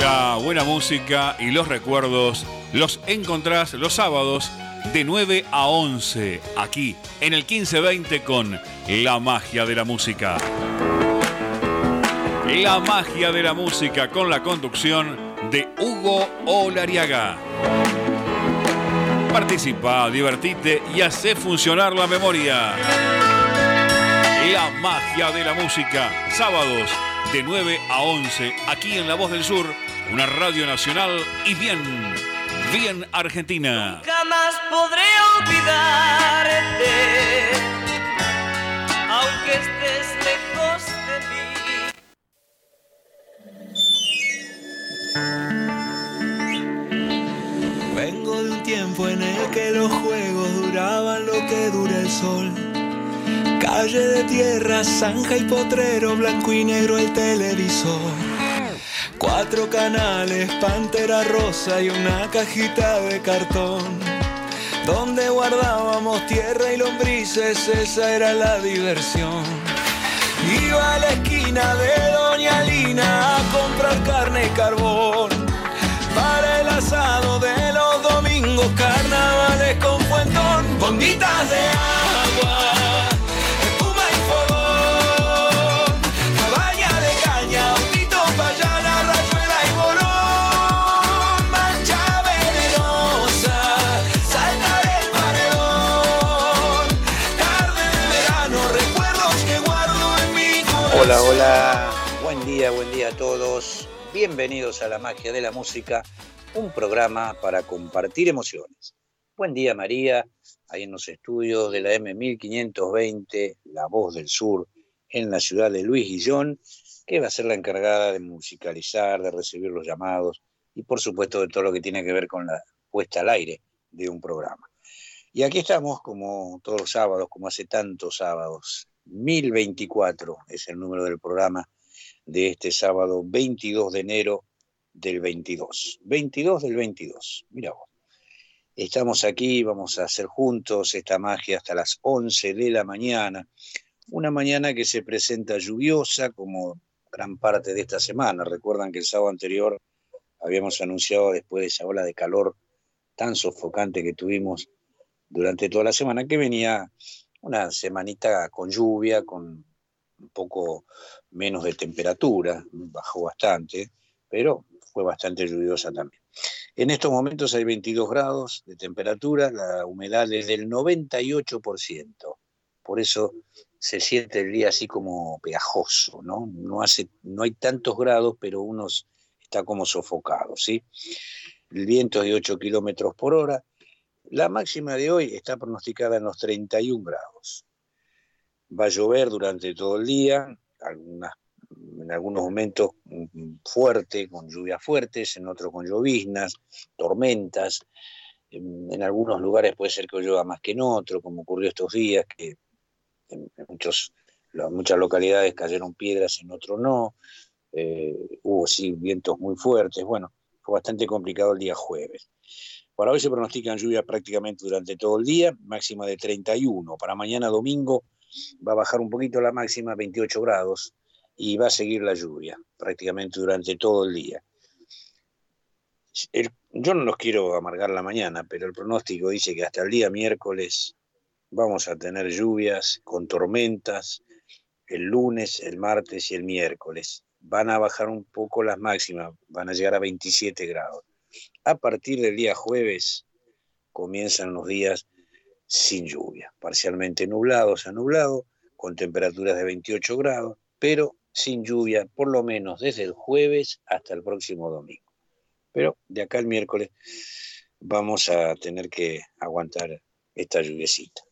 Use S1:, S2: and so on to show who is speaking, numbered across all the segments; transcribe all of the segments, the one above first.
S1: La buena música y los recuerdos los encontrás los sábados de 9 a 11 aquí en el 1520 con La magia de la música. La magia de la música con la conducción de Hugo Olariaga. Participa, divertite y hace funcionar la memoria. La magia de la música, sábados de 9 a 11, aquí en La Voz del Sur, una radio nacional y bien, bien argentina.
S2: Jamás podré olvidarte, aunque estés lejos de
S3: mí. Vengo de un tiempo en el que los juegos duraban lo que dura el sol Calle de tierra, zanja y potrero, blanco y negro el televisor. Cuatro canales, pantera rosa y una cajita de cartón. Donde guardábamos tierra y lombrices, esa era la diversión. Iba a la esquina de Doña Lina a comprar carne y carbón. Para el asado de los domingos, carnavales con fuentón, bombitas de agua.
S4: Bienvenidos a la magia de la música, un programa para compartir emociones. Buen día María, ahí en los estudios de la M1520, La Voz del Sur, en la ciudad de Luis Guillón, que va a ser la encargada de musicalizar, de recibir los llamados y por supuesto de todo lo que tiene que ver con la puesta al aire de un programa. Y aquí estamos como todos los sábados, como hace tantos sábados, 1024 es el número del programa de este sábado 22 de enero del 22. 22 del 22, mira vos. Estamos aquí, vamos a hacer juntos esta magia hasta las 11 de la mañana. Una mañana que se presenta lluviosa como gran parte de esta semana. Recuerdan que el sábado anterior habíamos anunciado después de esa ola de calor tan sofocante que tuvimos durante toda la semana que venía una semanita con lluvia, con un poco menos de temperatura, bajó bastante, pero fue bastante lluviosa también. En estos momentos hay 22 grados de temperatura, la humedad es del 98%, por eso se siente el día así como pegajoso, ¿no? No, hace, no hay tantos grados, pero uno está como sofocado, ¿sí? El viento es de 8 kilómetros por hora, la máxima de hoy está pronosticada en los 31 grados. Va a llover durante todo el día, en algunos momentos mm, fuerte, con lluvias fuertes, en otros con lloviznas, tormentas. En, algunos lugares puede ser que llueva más que en otros, como ocurrió estos días, que en, muchas localidades cayeron piedras, en otros no. Eh, hubo sí vientos muy fuertes. Bueno, fue bastante complicado el día jueves. Para hoy se pronostican lluvias prácticamente durante todo el día, máxima de 31. Para mañana domingo va a bajar un poquito la máxima, 28 grados, y va a seguir la lluvia prácticamente durante todo el día. yo no los quiero amargar la mañana, pero el pronóstico dice que hasta el día miércoles vamos a tener lluvias con tormentas el lunes, el martes y el miércoles. Van a bajar un poco las máximas, van a llegar a 27 grados. A partir del día jueves comienzan los días sin lluvia, parcialmente nublados a nublado, con temperaturas de 28 grados, pero sin lluvia por lo menos desde el jueves hasta el próximo domingo. Pero de acá el miércoles vamos a tener que aguantar esta lluviecita.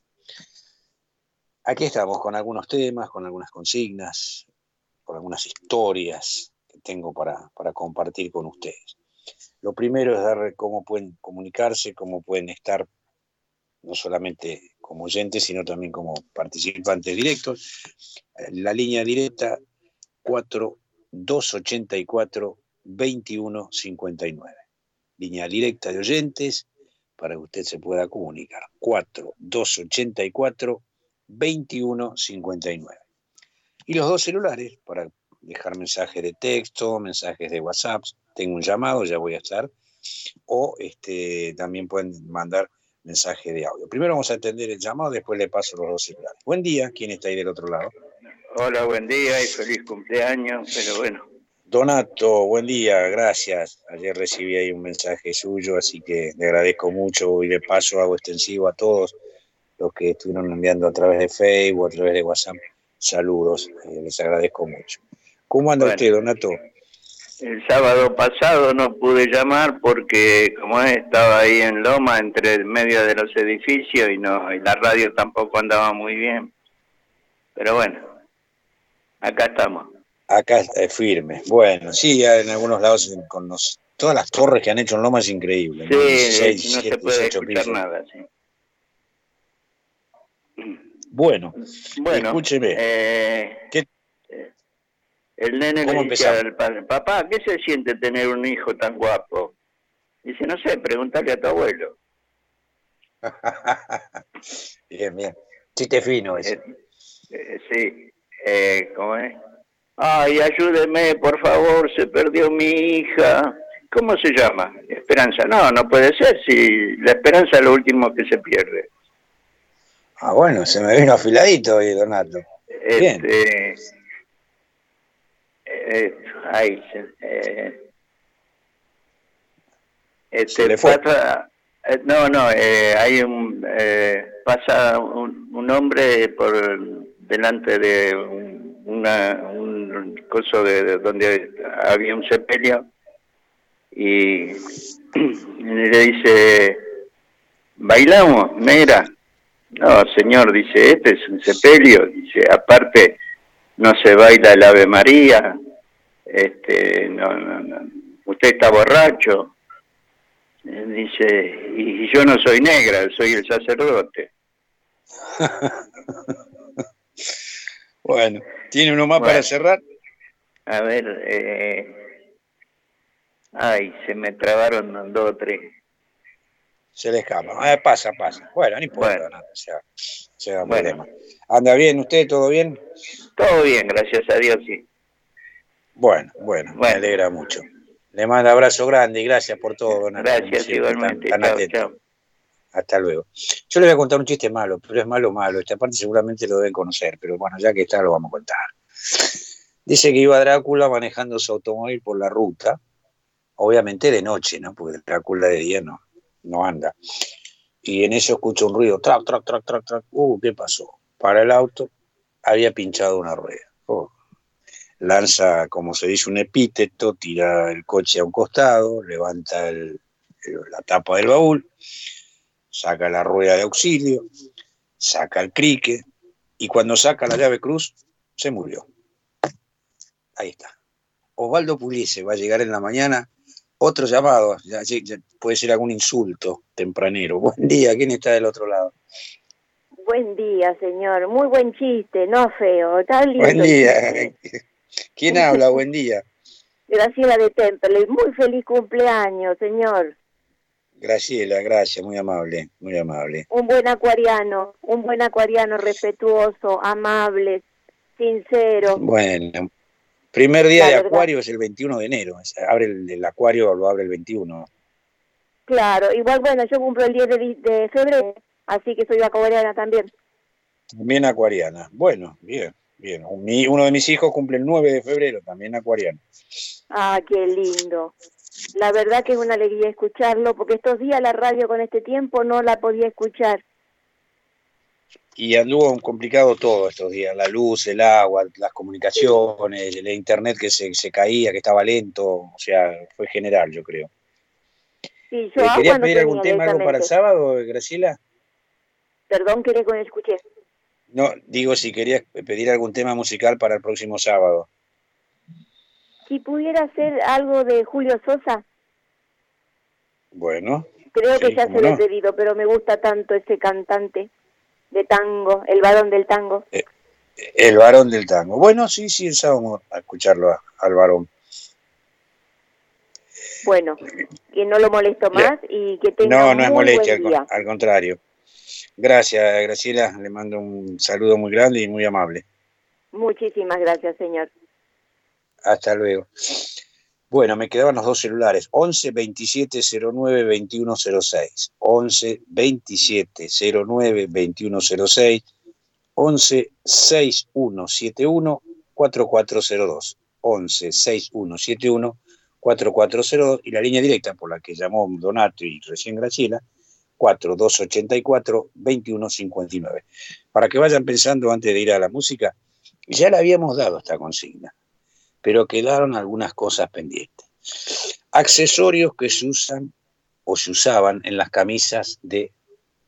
S4: Aquí estamos con algunos temas, con algunas consignas, con algunas historias que tengo para, para compartir con ustedes. Lo primero es dar cómo pueden comunicarse, cómo pueden estar no solamente como oyentes, sino también como participantes directos. La línea directa 4284 2159. Línea directa de oyentes para que usted se pueda comunicar. 4284 2159. Y los dos celulares para dejar mensajes de texto, mensajes de WhatsApp. Tengo un llamado, ya voy a estar. O este, también pueden mandar mensaje de audio. Primero vamos a atender el llamado, después le paso los dos celulares. Buen día, ¿quién está ahí del otro lado?
S2: Hola, buen día y feliz cumpleaños, pero bueno.
S4: Donato, buen día, gracias. Ayer recibí ahí un mensaje suyo, así que le agradezco mucho y de paso hago extensivo a todos los que estuvieron enviando a través de Facebook, a través de WhatsApp. Saludos, eh, les agradezco mucho. ¿Cómo anda usted, Donato?
S2: El sábado pasado no pude llamar porque como estaba ahí en Loma, entre medio de los edificios y no y la radio tampoco andaba muy bien. Pero bueno, acá estamos.
S4: Acá es firme. Bueno, sí, en algunos lados con todas las torres que han hecho en Loma es increíble.
S2: Sí, no, se puede escuchar nada. Sí.
S4: Bueno, bueno escúcheme.
S2: Eh, ¿Qué, el nene le dice al padre, papá, ¿qué se siente tener un hijo tan guapo? Dice, no sé, pregúntale a tu abuelo.
S4: bien, bien. Chiste fino ese.
S2: Eh, eh, sí, eh, ¿cómo es? Ay, ayúdeme, por favor, se perdió mi hija. ¿Cómo se llama? Esperanza. No, no puede ser si la esperanza es lo último que se pierde.
S4: Ah, bueno, se me vino afiladito hoy, Donato. Bien.
S2: Este, eh, ahí, eh, este, fue. Eh, no, no, eh, hay un, eh, pasa un, un, hombre por delante de un, una, un coso de, donde había un sepelio y le dice, ¿bailamos, negra? No, señor, dice, este es un sepelio, dice, aparte no se baila el Ave María, este, no, no, no, usted está borracho. Dice, y yo no soy negra, soy el sacerdote.
S4: bueno, ¿tiene uno más para cerrar?
S2: A ver, eh, ay, se me trabaron dos o tres.
S4: Se le escapa, eh, pasa, pasa. Bueno, no importa nada, sea, sea bueno. ¿Anda bien usted? ¿Todo bien?
S2: Todo bien, gracias a Dios, sí.
S4: Bueno, bueno, me alegra mucho. Le mando abrazo grande y gracias por todo,
S2: Gracias, igualmente.
S4: Hasta luego. Yo le voy a contar un chiste malo, pero es malo, malo. Esta parte seguramente lo deben conocer, pero bueno, ya que está, lo vamos a contar. Dice que iba Drácula manejando su automóvil por la ruta, obviamente de noche, ¿no? Porque Drácula de día no, no anda. Y en eso escucha un ruido, trac, trac, trac, trac, trac. Uh, ¿qué pasó? Para el auto, había pinchado una rueda. Oh, lanza, como se dice, un epíteto, tira el coche a un costado, levanta la tapa del baúl, saca la rueda de auxilio, saca el crique y cuando saca la llave cruz, se murió. Ahí está. Osvaldo Puliese va a llegar en la mañana. Otro llamado, puede ser algún insulto tempranero. Buen día, ¿quién está del otro lado?
S5: Buen día, señor. Muy buen chiste, no feo. Está lindo.
S4: Buen día. ¿Quién habla? Buen día.
S5: Graciela de Temple. Muy feliz cumpleaños, señor.
S4: Graciela, gracias, muy amable, muy amable.
S5: Un buen acuariano, un buen acuariano respetuoso, amable, sincero.
S4: Bueno, primer día de acuario es el 21 de enero, abre el, acuario, lo abre el 21.
S5: Claro, igual bueno, yo cumplo el 10 de, febrero, así que soy acuariana también.
S4: También acuariana, bueno, bien. Bien, uno de mis hijos cumple el 9 de febrero, también acuariano.
S5: Ah, qué lindo. La verdad que es una alegría escucharlo, porque estos días la radio con este tiempo no la podía escuchar.
S4: Y anduvo complicado todo estos días, la luz, el agua, las comunicaciones, el internet que se, se caía, que estaba lento, o sea, fue general, yo creo.
S5: Sí, yo
S4: ¿Querías pedir algún tema algo para el sábado, Graciela?
S5: Perdón, que le escuché.
S4: No, digo si querías pedir algún tema musical para el próximo sábado.
S5: Si pudiera hacer algo de Julio Sosa.
S4: Bueno.
S5: Creo que ya se lo he pedido, pero me gusta tanto ese cantante de tango, el varón del tango.
S4: Eh, el varón del tango. Bueno, sí, sí, el sábado a escucharlo al varón.
S5: Bueno, que no lo molesto más y que tenga
S4: No, no
S5: es
S4: molestia, al contrario. Gracias, Graciela. Le mando un saludo muy grande y muy amable.
S5: Muchísimas gracias, señor.
S4: Hasta luego. Bueno, me quedaban los dos celulares, 11 27 09 21 06, 11 27 09 21 06, 11 6171 4402, 11 6171 4402 y la línea directa por la que llamó Donato y recién Graciela, 4284 2159. Para que vayan pensando antes de ir a la música, ya le habíamos dado esta consigna pero quedaron algunas cosas pendientes. Accesorios que se usan o se usaban en las camisas de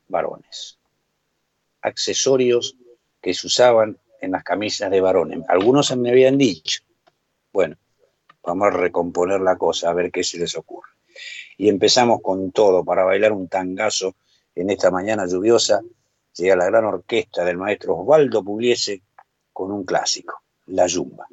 S4: varones. Accesorios que se usaban en las camisas de varones. Algunos me habían dicho. Bueno, vamos a recomponer la cosa, a ver qué se les ocurre. Y empezamos con todo para bailar un tangazo en esta mañana lluviosa. Llega la gran orquesta del maestro Osvaldo Pugliese con un clásico, La Yumba.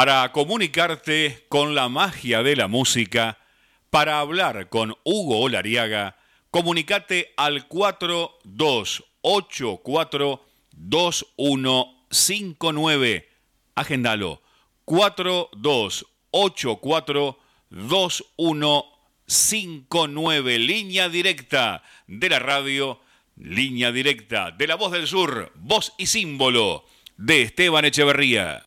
S1: Para comunicarte con la magia de la música, para hablar con Hugo Olariaga, comunicate al 4284-2159. Agendalo. 4284-2159. Línea directa de la radio, línea directa de la voz del sur, voz y símbolo de Esteban Echeverría.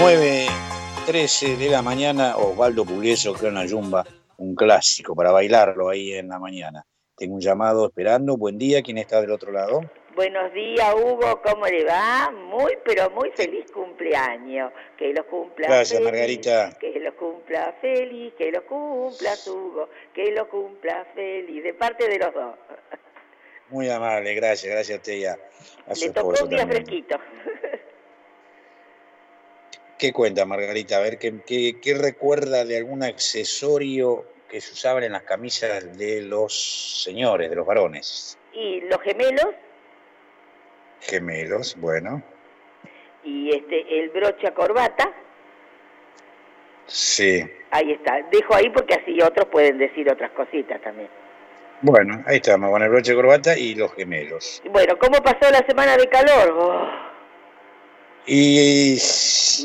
S4: 9.13 de la mañana, Osvaldo Pugliese, Clona Yumba, un clásico para bailarlo ahí en la mañana. Tengo un llamado esperando. Buen día, ¿quién está del otro lado?
S6: Buenos días, Hugo, ¿cómo le va? Muy, pero muy feliz cumpleaños. Que lo cumpla
S4: Gracias, Margarita.
S6: Que lo cumpla feliz, que lo cumpla Hugo, que lo cumpla feliz, de parte de los dos.
S4: Muy amable, gracias, gracias a usted ya.
S6: Le tocó un día fresquito.
S4: ¿Qué cuenta, Margarita? A ver, ¿qué, qué, recuerda de algún accesorio que se usaban en las camisas de los señores, de los varones?
S6: Y los gemelos,
S4: Gemelos, bueno.
S7: Y este, el brocha corbata.
S4: Sí.
S7: Ahí está. Dejo ahí porque así otros pueden decir otras cositas también.
S4: Bueno, ahí estamos, con el broche corbata y los gemelos.
S7: Bueno, ¿cómo pasó la semana de calor? Oh,
S4: Y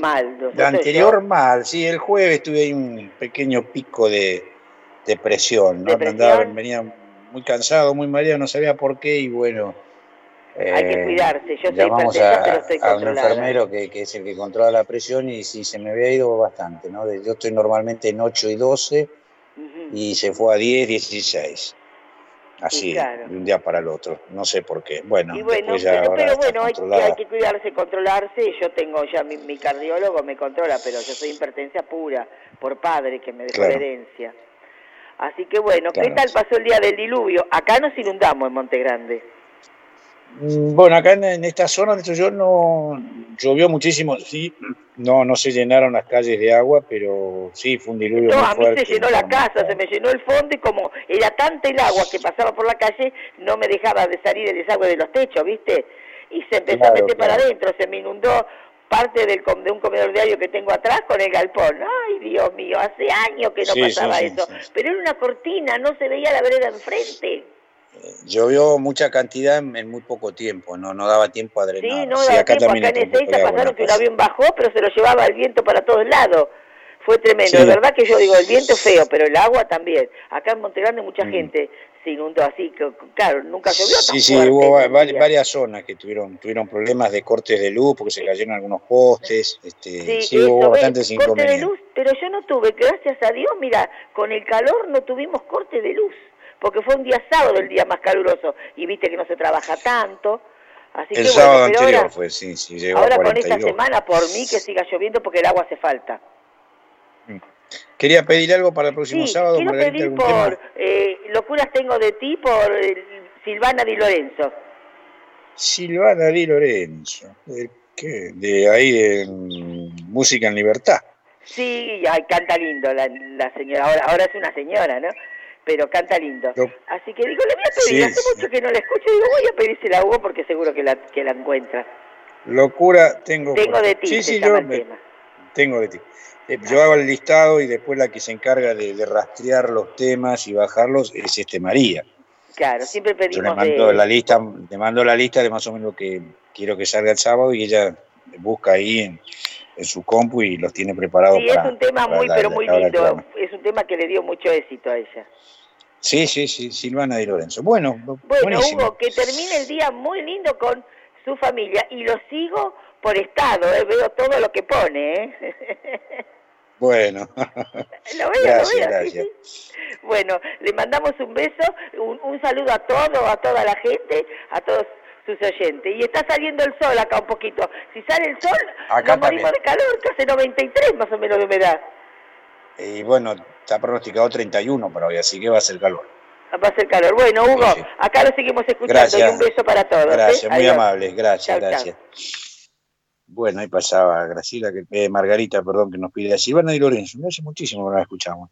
S7: mal. no sé
S4: anterior
S7: yo.
S4: mal, sí, el jueves tuve ahí un pequeño pico de depresión, ¿no?
S7: ¿Depresión?
S4: Andaba- venía muy cansado, muy mareado, no sabía por qué y bueno...
S7: Hay que
S4: eh,
S7: cuidarse. Yo
S4: llamamos a,
S7: pero estoy
S4: a un enfermero que, que es el que controla la presión y sí, se me había ido bastante, ¿no? De- Yo estoy normalmente en 8 y 12
S7: Ujú.
S4: y se fue a 10, 16. Así,
S7: claro.
S4: de un día para el otro. No sé por qué. Bueno,
S7: Y bueno,
S4: ya
S7: pero, pero bueno, hay, hay que cuidarse, controlarse. Yo tengo ya mi, mi cardiólogo me controla, pero yo soy hipertensa pura por padre que me dejó
S4: Claro.
S7: la herencia. Así que bueno, ¿qué tal pasó el día del diluvio? Acá nos inundamos en Monte Grande.
S4: Mm, Bueno, acá en, en esta zona donde estoy yo no llovió muchísimo, sí, no, no se llenaron las calles de agua, pero sí fue un diluvio
S7: No,
S4: muy
S7: a mí
S4: fuerte.
S7: se llenó la casa, se me llenó el fondo y como era tanta el agua que pasaba por la calle, no me dejaba de salir el desagüe de los techos, ¿viste? Y se empezó
S4: Claro,
S7: a meter para adentro, se me inundó parte del com- de un comedor diario que tengo atrás con el galpón. Ay, Dios mío, hace años que no
S4: Sí,
S7: pasaba
S4: sí,
S7: eso. Pero era una cortina, no se veía la vereda enfrente.
S4: Llovió mucha cantidad en, muy poco tiempo, no, no daba tiempo a drenar.
S7: Sí, no
S4: Sí,
S7: daba
S4: acá
S7: tiempo, acá en Ezeiza pasaron que un
S4: casa.
S7: avión bajó, pero se lo llevaba el viento para todos lados. Fue tremendo,
S4: Sí.
S7: de verdad que yo digo, el viento feo, pero el agua también. Acá en Montegrande mucha
S4: Mm.
S7: gente se inundó así, que, claro, nunca llovió tan
S4: Sí, sí,
S7: fuerte
S4: hubo va- varias zonas que tuvieron, tuvieron problemas de cortes de luz porque se cayeron algunos postes, este, sí,
S7: Sí,
S4: hubo bastantes
S7: corte de
S4: inconvenientes.
S7: luz, pero yo no tuve, gracias a Dios, mira, con el calor no tuvimos corte de luz, porque fue un día sábado el día más caluroso, y viste que no se trabaja tanto, así
S4: El
S7: que
S4: sábado
S7: bueno,
S4: anterior
S7: ahora,
S4: fue, sí, sí, llegó
S7: ahora
S4: a
S7: con esta
S4: 42.
S7: semana, por mí que siga lloviendo porque el agua hace falta.
S4: Quería pedir algo para el próximo
S7: Sí,
S4: sábado,
S7: quiero
S4: Margarita,
S7: pedir por eh, Locuras Tengo de Ti, por eh, Silvana Di Lorenzo.
S4: Silvana Di Lorenzo, ¿de qué? De ahí de mm, Música en Libertad.
S7: Sí, ay, canta lindo la, la señora, ahora, ahora es una señora, ¿no? Pero canta lindo. Así que digo, le voy a pedir,
S4: Sí,
S7: hace
S4: sí.
S7: mucho que no la escucho, digo, voy a pedírsela a Hugo porque seguro que la, que la encuentra.
S4: Locura tengo.
S7: Tengo de ti,
S4: Sí, sí, yo me- tengo de ti. Eh, Yo hago el listado y después la que se encarga de, de rastrear los temas y bajarlos es este María.
S7: Claro, siempre
S4: Yo le
S7: pedimos
S4: mando
S7: de...
S4: la lista, le mando la lista de más o menos lo que quiero que salga el sábado y ella busca ahí en, en su compu y los tiene preparados
S7: Sí,
S4: para.
S7: es un tema muy,
S4: la-
S7: pero
S4: la-
S7: muy lindo. Es un tema que le dio mucho éxito a ella.
S4: Sí, sí, sí, Silvana Di Lorenzo. Bueno,
S7: Bueno,
S4: buenísimo.
S7: Hugo, que termine el día muy lindo con su familia y lo sigo por estado, ¿eh? veo todo lo que pone. ¿eh?
S4: Bueno,
S7: lo veo,
S4: Gracias,
S7: lo veo.
S4: gracias.
S7: sí. Bueno, le mandamos un beso, un, un saludo a todos, a toda la gente, a todos sus oyentes. Y está saliendo el sol acá un poquito. Si sale el sol,
S4: Acá
S7: nos morimos de calor, que hace 93 más o menos de humedad.
S4: y bueno, está pronosticado 31 para hoy, así que va a ser calor.
S7: Va a ser calor. Bueno, Hugo,
S4: Sí, sí.
S7: acá lo seguimos escuchando
S4: Gracias.
S7: y un beso para todos. ¿eh?
S4: Gracias, muy
S7: Adiós.
S4: amables, gracias,
S7: Chau, chau.
S4: gracias. Bueno, ahí pasaba Graciela, que, eh, Margarita, perdón, que nos pide a Silvana Di Lorenzo. No hace muchísimo que no la escuchamos.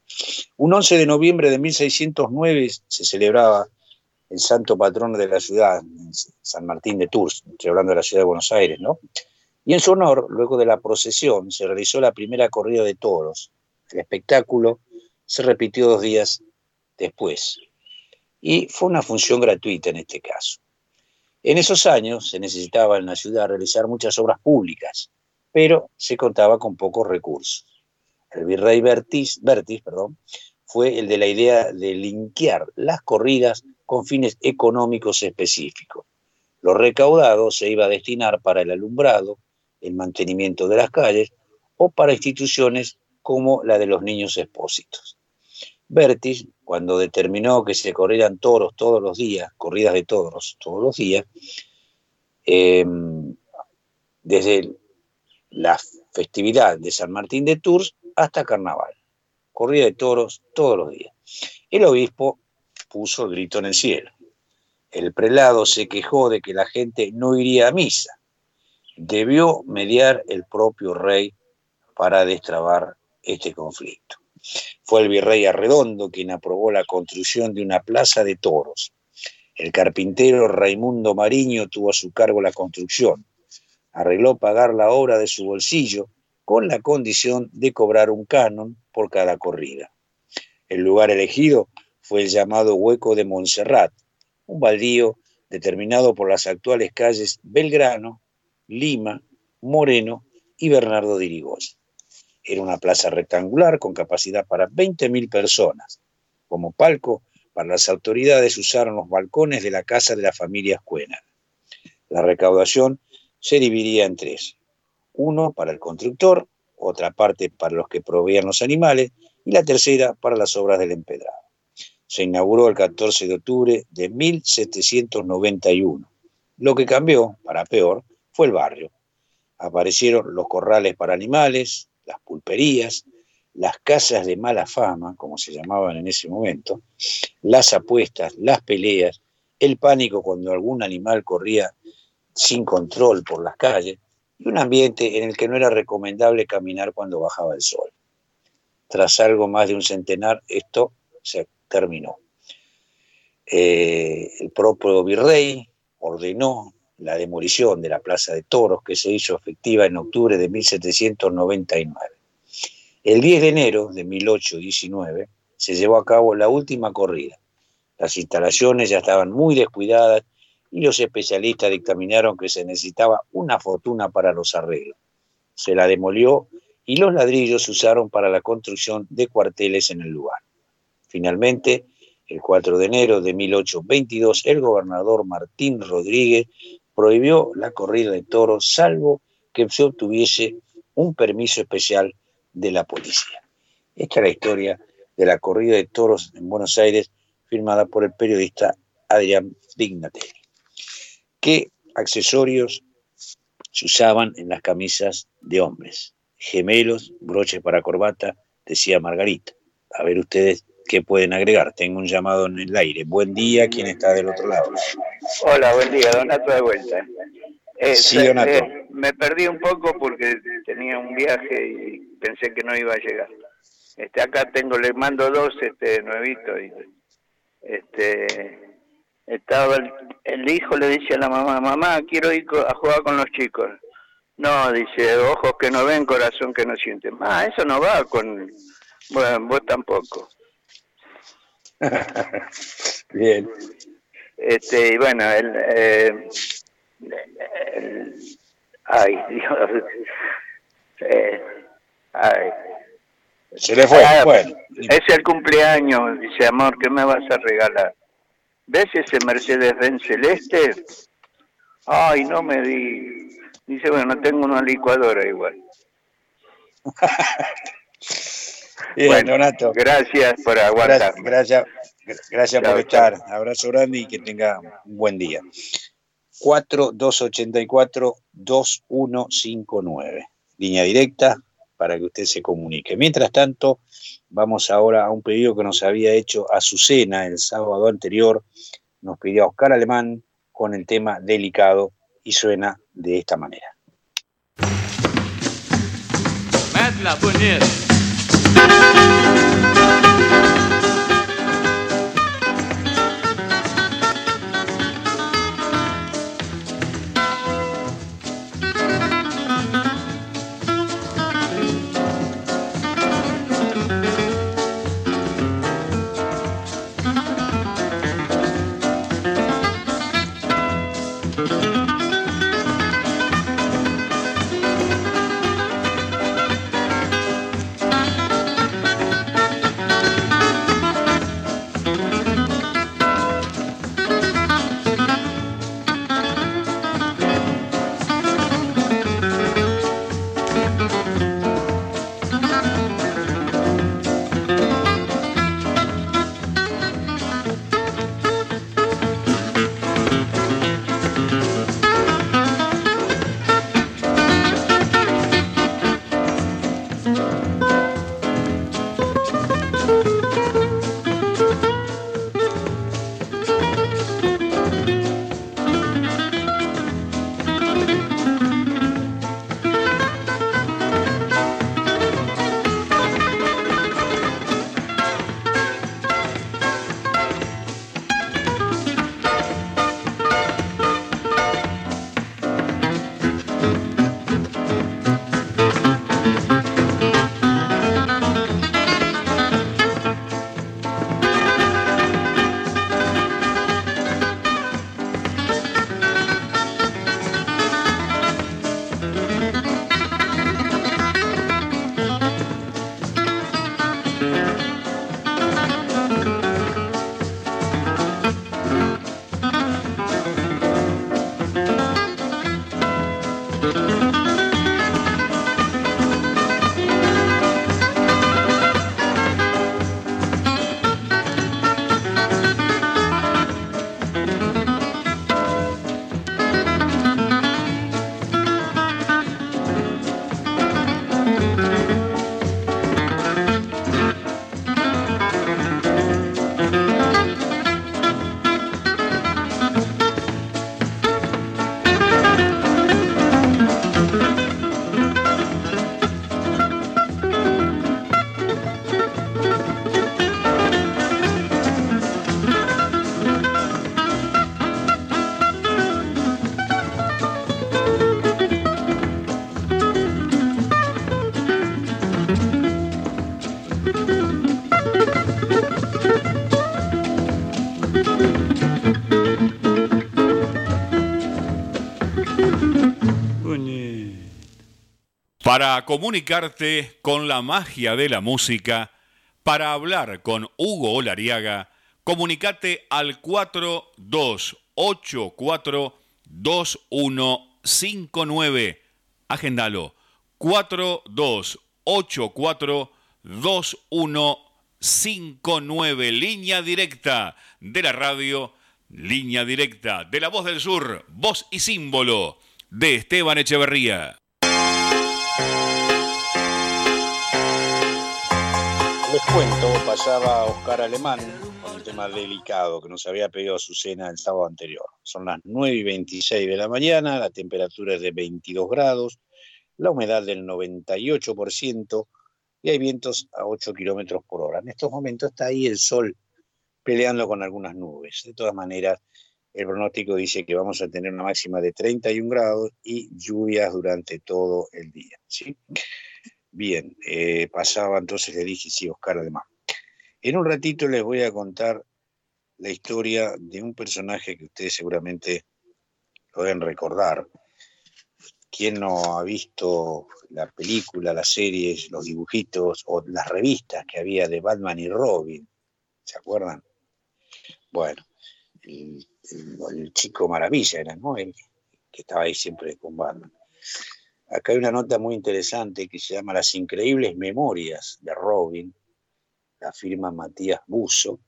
S4: Un 11 de noviembre de 1609 se celebraba el santo patrón de la ciudad, San Martín de Tours, estoy hablando de la ciudad de Buenos Aires, ¿no? Y en su honor, luego de la procesión, se realizó la primera corrida de toros. El espectáculo se repitió dos días después. Y fue una función gratuita en este caso. En esos años se necesitaba en la ciudad realizar muchas obras públicas, pero se contaba con pocos recursos. El virrey Bertis, Bertis perdón, fue el de la idea de linkear las corridas con fines económicos específicos. Lo recaudado se iba a destinar para el alumbrado, el mantenimiento de las calles o para instituciones como la de los niños expósitos. Bertis, cuando determinó que se corrieran toros todos los días, corridas de toros todos los días, eh, desde la festividad de San Martín de Tours hasta Carnaval, corrida de toros todos los días. El obispo puso el grito en el cielo. El prelado se quejó de que la gente no iría a misa. Debió mediar el propio rey para destrabar este conflicto. Fue el virrey Arredondo quien aprobó la construcción de una plaza de toros. El carpintero Raimundo Mariño tuvo a su cargo la construcción. Arregló pagar la obra de su bolsillo con la condición de cobrar un canon por cada corrida. El lugar elegido fue el llamado Hueco de Montserrat, un baldío determinado por las actuales calles Belgrano, Lima, Moreno y Bernardo de Irigoyen. Era una plaza rectangular con capacidad para 20.000 personas. Como palco, para las autoridades usaron los balcones de la casa de la familia Escuena. La recaudación se dividía en tres. Uno para el constructor, otra parte para los que proveían los animales y la tercera para las obras del empedrado. Se inauguró el 14 de octubre de 1791. Lo que cambió, para peor, fue el barrio. Aparecieron los corrales para animales, las pulperías, las casas de mala fama, como se llamaban en ese momento, las apuestas, las peleas, el pánico cuando algún animal corría sin control por las calles y un ambiente en el que no era recomendable caminar cuando bajaba el sol. Tras algo más de un centenar, esto se terminó. Eh, el propio virrey ordenó la demolición de la Plaza de Toros que se hizo efectiva en octubre de 1799. El 10 de enero de 1819 se llevó a cabo la última corrida. Las instalaciones ya estaban muy descuidadas y los especialistas dictaminaron que se necesitaba una fortuna para los arreglos. Se la demolió y los ladrillos se usaron para la construcción de cuarteles en el lugar. Finalmente, el 4 de enero de 1822, el gobernador Martín Rodríguez prohibió la corrida de toros, salvo que se obtuviese un permiso especial de la policía. Esta es la historia de la corrida de toros en Buenos Aires, firmada por el periodista Adrián Pignatelli. ¿Qué accesorios se usaban en las camisas de hombres? Gemelos, broches para corbata, decía Margarita. A ver ustedes qué pueden agregar. Tengo un llamado en el aire. Buen día, ¿quién está del otro lado?
S2: Hola, buen día, Donato de vuelta. Eh,
S4: Sí, Donato.
S2: eh, me perdí un poco porque tenía un viaje y pensé que no iba a llegar. Este, acá tengo, le mando dos este, nuevitos y este, estaba el, el hijo le dice a la mamá, mamá, quiero ir a jugar con los chicos. No, dice, ojos que no ven, corazón que no siente. Ah, eso no va con, bueno, vos tampoco.
S4: Bien.
S2: Este, y bueno, el, eh, el- ay, Dios, eh, ay,
S4: Se le fue.
S2: Ah,
S4: Bueno,
S2: es el cumpleaños, dice, amor, ¿qué me vas a regalar? ¿Ves ese Mercedes-Benz celeste? Ay, no me di. Dice, bueno, tengo una licuadora igual.
S4: bien,
S2: Bueno,
S4: Donato.
S2: Gracias por
S4: Gracias,
S2: aguantarme.
S4: gracias, gracias por estar. Abrazo grande y que tenga un buen día. 4284-2159. Línea directa para que usted se comunique. Mientras tanto, vamos ahora a un pedido que nos había hecho Azucena el sábado anterior. Nos pidió a Oscar Alemán con el tema delicado y suena de esta manera.
S8: Thank
S1: Para comunicarte con la magia de la música, para hablar con Hugo Olariaga, comunicate al 4284-2159. Agendalo. 4284-2159. Línea directa de la radio, línea directa de la voz del sur, voz y símbolo de Esteban Echeverría.
S4: Les cuento, pasaba Oscar Alemán con un tema delicado que nos había pedido Azucena el sábado anterior. Son las 9 y 26 de la mañana, la temperatura es de 22 grados, la humedad del 98% y hay vientos a 8 kilómetros por hora. En estos momentos está ahí el sol peleando con algunas nubes. De todas maneras, el pronóstico dice que vamos a tener una máxima de 31 grados y lluvias durante todo el día. ¿sí? Bien, eh, pasaba entonces, le dije, sí, Oscar además. En un ratito les voy a contar la historia de un personaje que ustedes seguramente lo recordar. ¿Quién no ha visto la película, las series, los dibujitos o las revistas que había de Batman y Robin? ¿Se acuerdan? Bueno, el chico maravilla era, ¿no? El que estaba ahí siempre con Batman. Acá hay una nota muy interesante que se llama Las increíbles memorias de Robin, la firma Matías Buzo,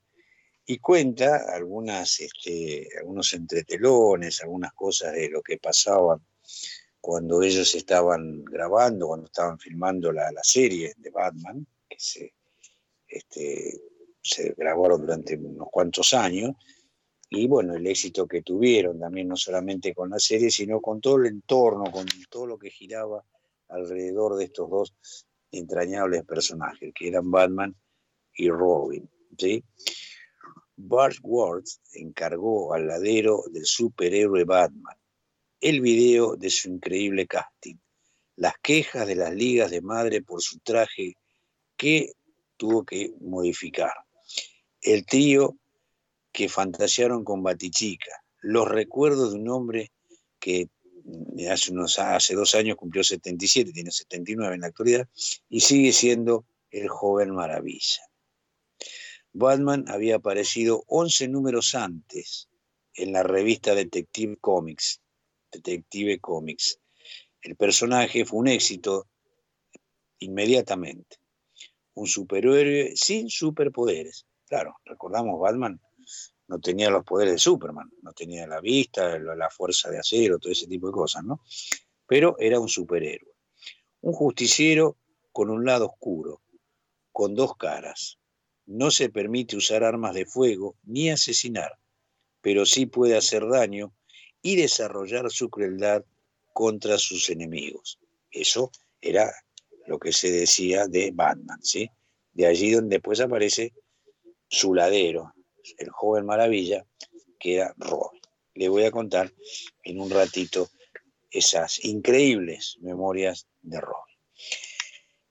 S4: y cuenta algunas, este, algunos entretelones, algunas cosas de lo que pasaba cuando ellos estaban grabando, cuando estaban filmando la, la serie de Batman, que se, este, se grabaron durante unos cuantos años, y bueno, el éxito que tuvieron también, no solamente con la serie, sino con todo el entorno, con todo lo que giraba alrededor de estos dos entrañables personajes, que eran Batman y Robin. ¿sí? Bart Ward encargó al ladero del superhéroe Batman el video de su increíble casting, las quejas de las ligas de madre por su traje que tuvo que modificar, el trío que fantasearon con Batichica, los recuerdos de un hombre que mm, hace, unos, hace dos años cumplió 77, tiene 79 en la actualidad, y sigue siendo el joven maravilla. Batman había aparecido 11 números antes en la revista Detective Comics. Detective Comics. El personaje fue un éxito inmediatamente. Un superhéroe sin superpoderes. Claro, recordamos, Batman no tenía los poderes de Superman, no tenía la vista, la fuerza de acero, todo ese tipo de cosas, ¿no? Pero era un superhéroe. Un justiciero con un lado oscuro, con dos caras. No se permite usar armas de fuego ni asesinar, pero sí puede hacer daño y desarrollar su crueldad contra sus enemigos. Eso era lo que se decía de Batman, ¿sí? De allí donde después aparece su ladero, el joven maravilla, que era Robin. Le voy a contar en un ratito esas increíbles memorias de Robin.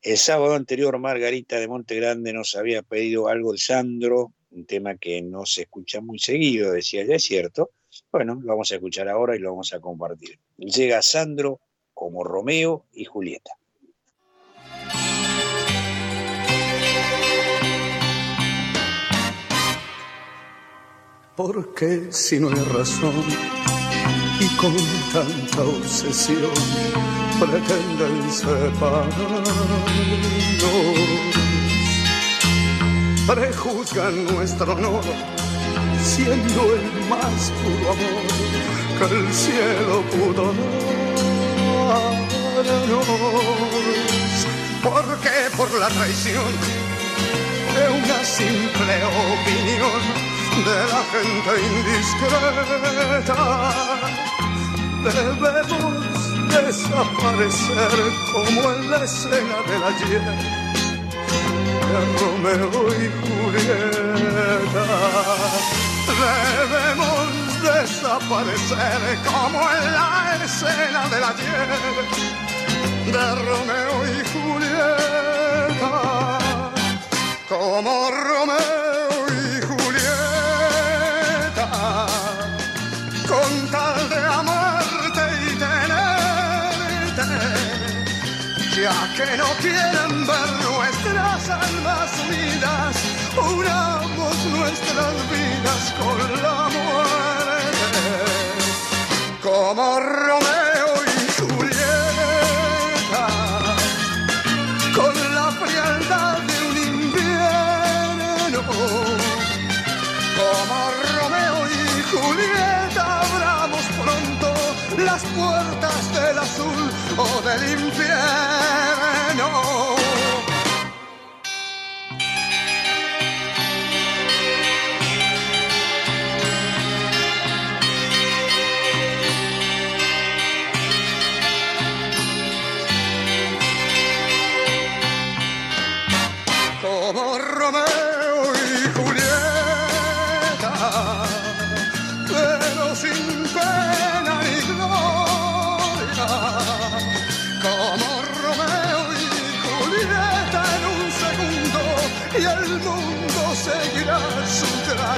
S4: El sábado anterior, Margarita de Montegrande nos había pedido algo de Sandro, un tema que no se escucha muy seguido, decía ya es cierto. Bueno, lo vamos a escuchar ahora y lo vamos a compartir. Llega Sandro como Romeo y Julieta.
S8: Porque si no hay razón y con tanta obsesión pretenden separarnos, prejuzgan nuestro honor siendo el más puro amor que el cielo pudo darnos. Porque por la traición de una simple opinión de la gente indiscreta. Debemos desaparecer como en la escena del ayer de Romeo y Julieta. Debemos desaparecer como en la escena del ayer de Romeo y Julieta. Como Romeo ya que no quieren ver nuestras almas unidas, unamos nuestras vidas con la muerte, como Romeo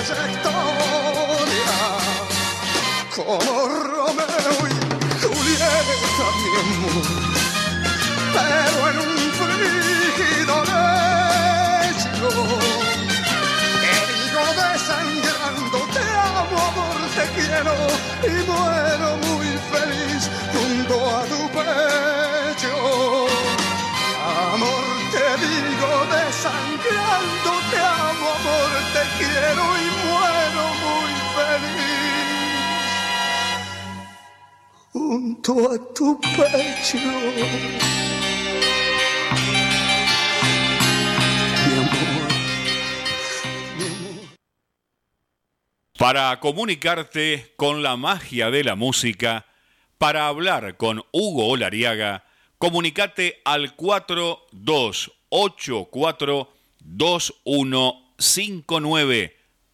S8: trayectoria. Como Romeo y Julieta, mi amor, pero en un frígido lecho. Herido desangrando, te amo, amor, te quiero y muero muy feliz junto a tu pecho. Amor, te digo desangrando, te amo, amor, te quiero y muero muy feliz junto a tu pecho. Mi amor.
S1: Para comunicarte con la magia de la música, para hablar con Hugo Olariaga, comunicate al 4284-2159.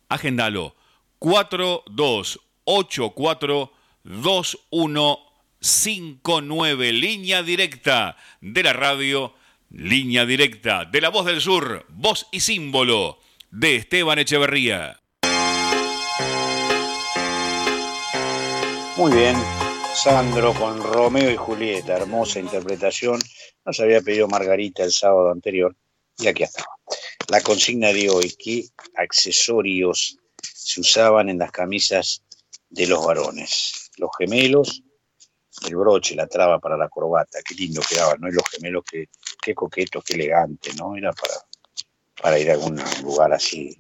S1: Agendalo. 4284-2159. Línea directa de la radio, línea directa de la voz del sur, voz y símbolo de Esteban Echeverría.
S4: Muy bien, Sandro con Romeo y Julieta, hermosa interpretación. Nos había pedido Margarita el sábado anterior y aquí estaba. La consigna de hoy, ¿qué accesorios se usaban en las camisas de los varones? Los gemelos, el broche, la traba para la corbata, qué lindo quedaba, ¿no? Y los gemelos, qué, qué coquetos, qué elegante, ¿no? Era para, para ir a algún lugar así,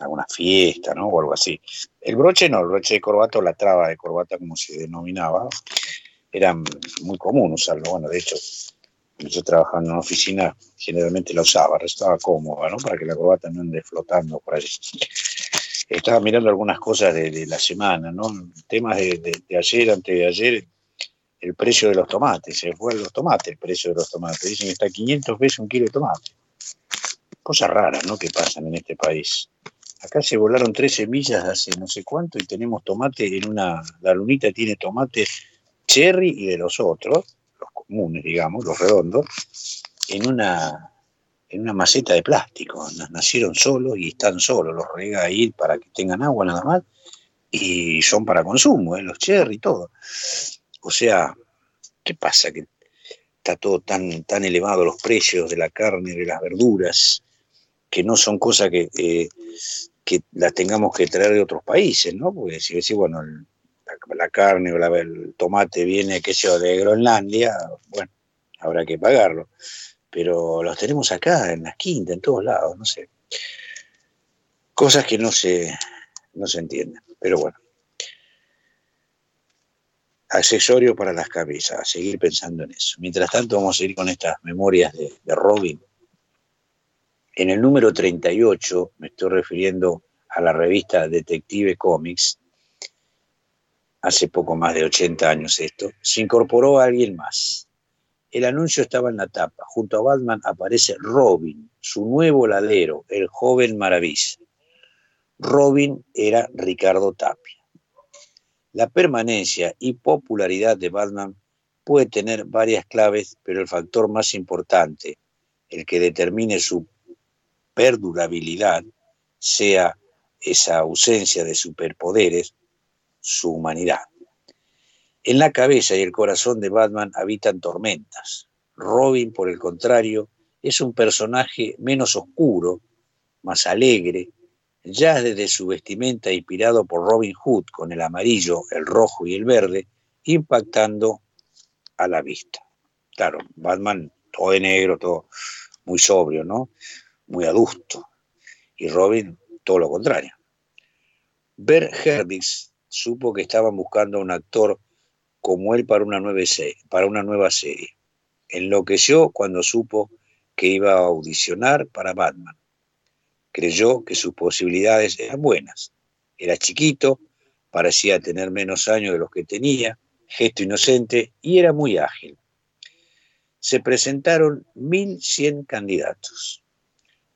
S4: alguna fiesta, ¿no? O algo así. El broche no, el broche de corbata o la traba de corbata, como se denominaba, era muy común usarlo. Bueno, de hecho, yo trabajaba en una oficina, generalmente la usaba, estaba cómoda, ¿no? Para que la corbata no ande flotando por allí. Estaba mirando algunas cosas de, la semana, ¿no? Temas de, ayer, antes de ayer, el precio de los tomates, se fue los tomates el precio de los tomates. Dicen que está a 500 pesos un kilo de tomate. Cosas raras, ¿no? Que pasan en este país. Acá se volaron tres semillas hace no sé cuánto y tenemos tomate en una. La lunita tiene tomate cherry y de los otros, los comunes, digamos, los redondos, en una, en una maceta de plástico. Nacieron solos y están solos. Los rega ahí para que tengan agua nada más y son para consumo, ¿eh? los cherry y todo. O sea, ¿qué pasa? Que está todo tan, tan elevado los precios de la carne, de las verduras, que no son cosas que, eh, que las tengamos que traer de otros países, ¿no? Porque si decís, bueno, la, carne o el tomate viene, qué sé yo, de Groenlandia, bueno, habrá que pagarlo. Pero los tenemos acá, en las quintas, en todos lados, no sé. Cosas que no se, no se entienden, pero bueno. Accesorio para las cabezas, seguir pensando en eso. Mientras tanto, vamos a seguir con estas memorias de Robin. En el número 38, me estoy refiriendo a la revista Detective Comics, hace poco más de 80 años esto, se incorporó a alguien más. El anuncio estaba en la tapa. Junto a Batman aparece Robin, su nuevo ladero, el joven Maravilla. Robin era Ricardo Tapia. La permanencia y popularidad de Batman puede tener varias claves, pero el factor más importante, el que determine su perdurabilidad, sea esa ausencia de superpoderes, su humanidad. En la cabeza y el corazón de Batman habitan tormentas. Robin, por el contrario, es un personaje menos oscuro, más alegre, ya desde su vestimenta inspirado por Robin Hood con el amarillo, el rojo y el verde, impactando a la vista. Claro, Batman todo de negro, todo muy sobrio, ¿no? Muy adusto. Y Robin todo lo contrario. Bert Herbix supo que estaban buscando a un actor como él para una nueva serie. Para una nueva serie. Enloqueció cuando supo que iba a audicionar para Batman. Creyó que sus posibilidades eran buenas. Era chiquito, parecía tener menos años de los que tenía, gesto inocente y era muy ágil. Se presentaron 1.100 candidatos,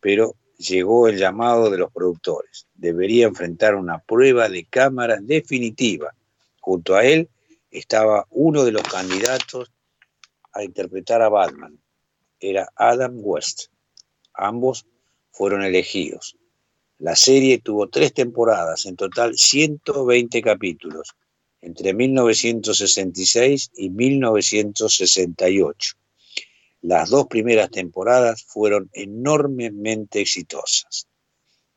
S4: pero llegó el llamado de los productores. Debería enfrentar una prueba de cámara definitiva. Junto a él estaba uno de los candidatos a interpretar a Batman. Era Adam West. Ambos fueron elegidos. La serie tuvo tres temporadas, en total 120 capítulos, entre 1966 y 1968. Las dos primeras temporadas fueron enormemente exitosas.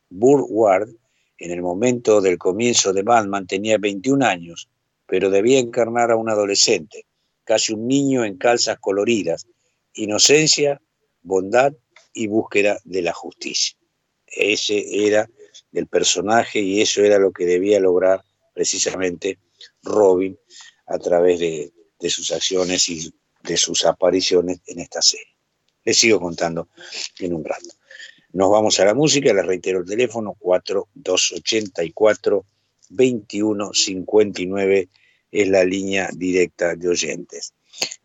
S4: Burr Ward, en el momento del comienzo de Batman, tenía 21 años, pero debía encarnar a un adolescente, casi un niño en calzas coloridas, inocencia, bondad y búsqueda de la justicia. Ese era el personaje y eso era lo que debía lograr precisamente Robin a través de, de sus acciones y de sus apariciones en esta serie. Les sigo contando en un rato. Nos vamos a la música, les reitero el teléfono 4284 2159 es la línea directa de oyentes.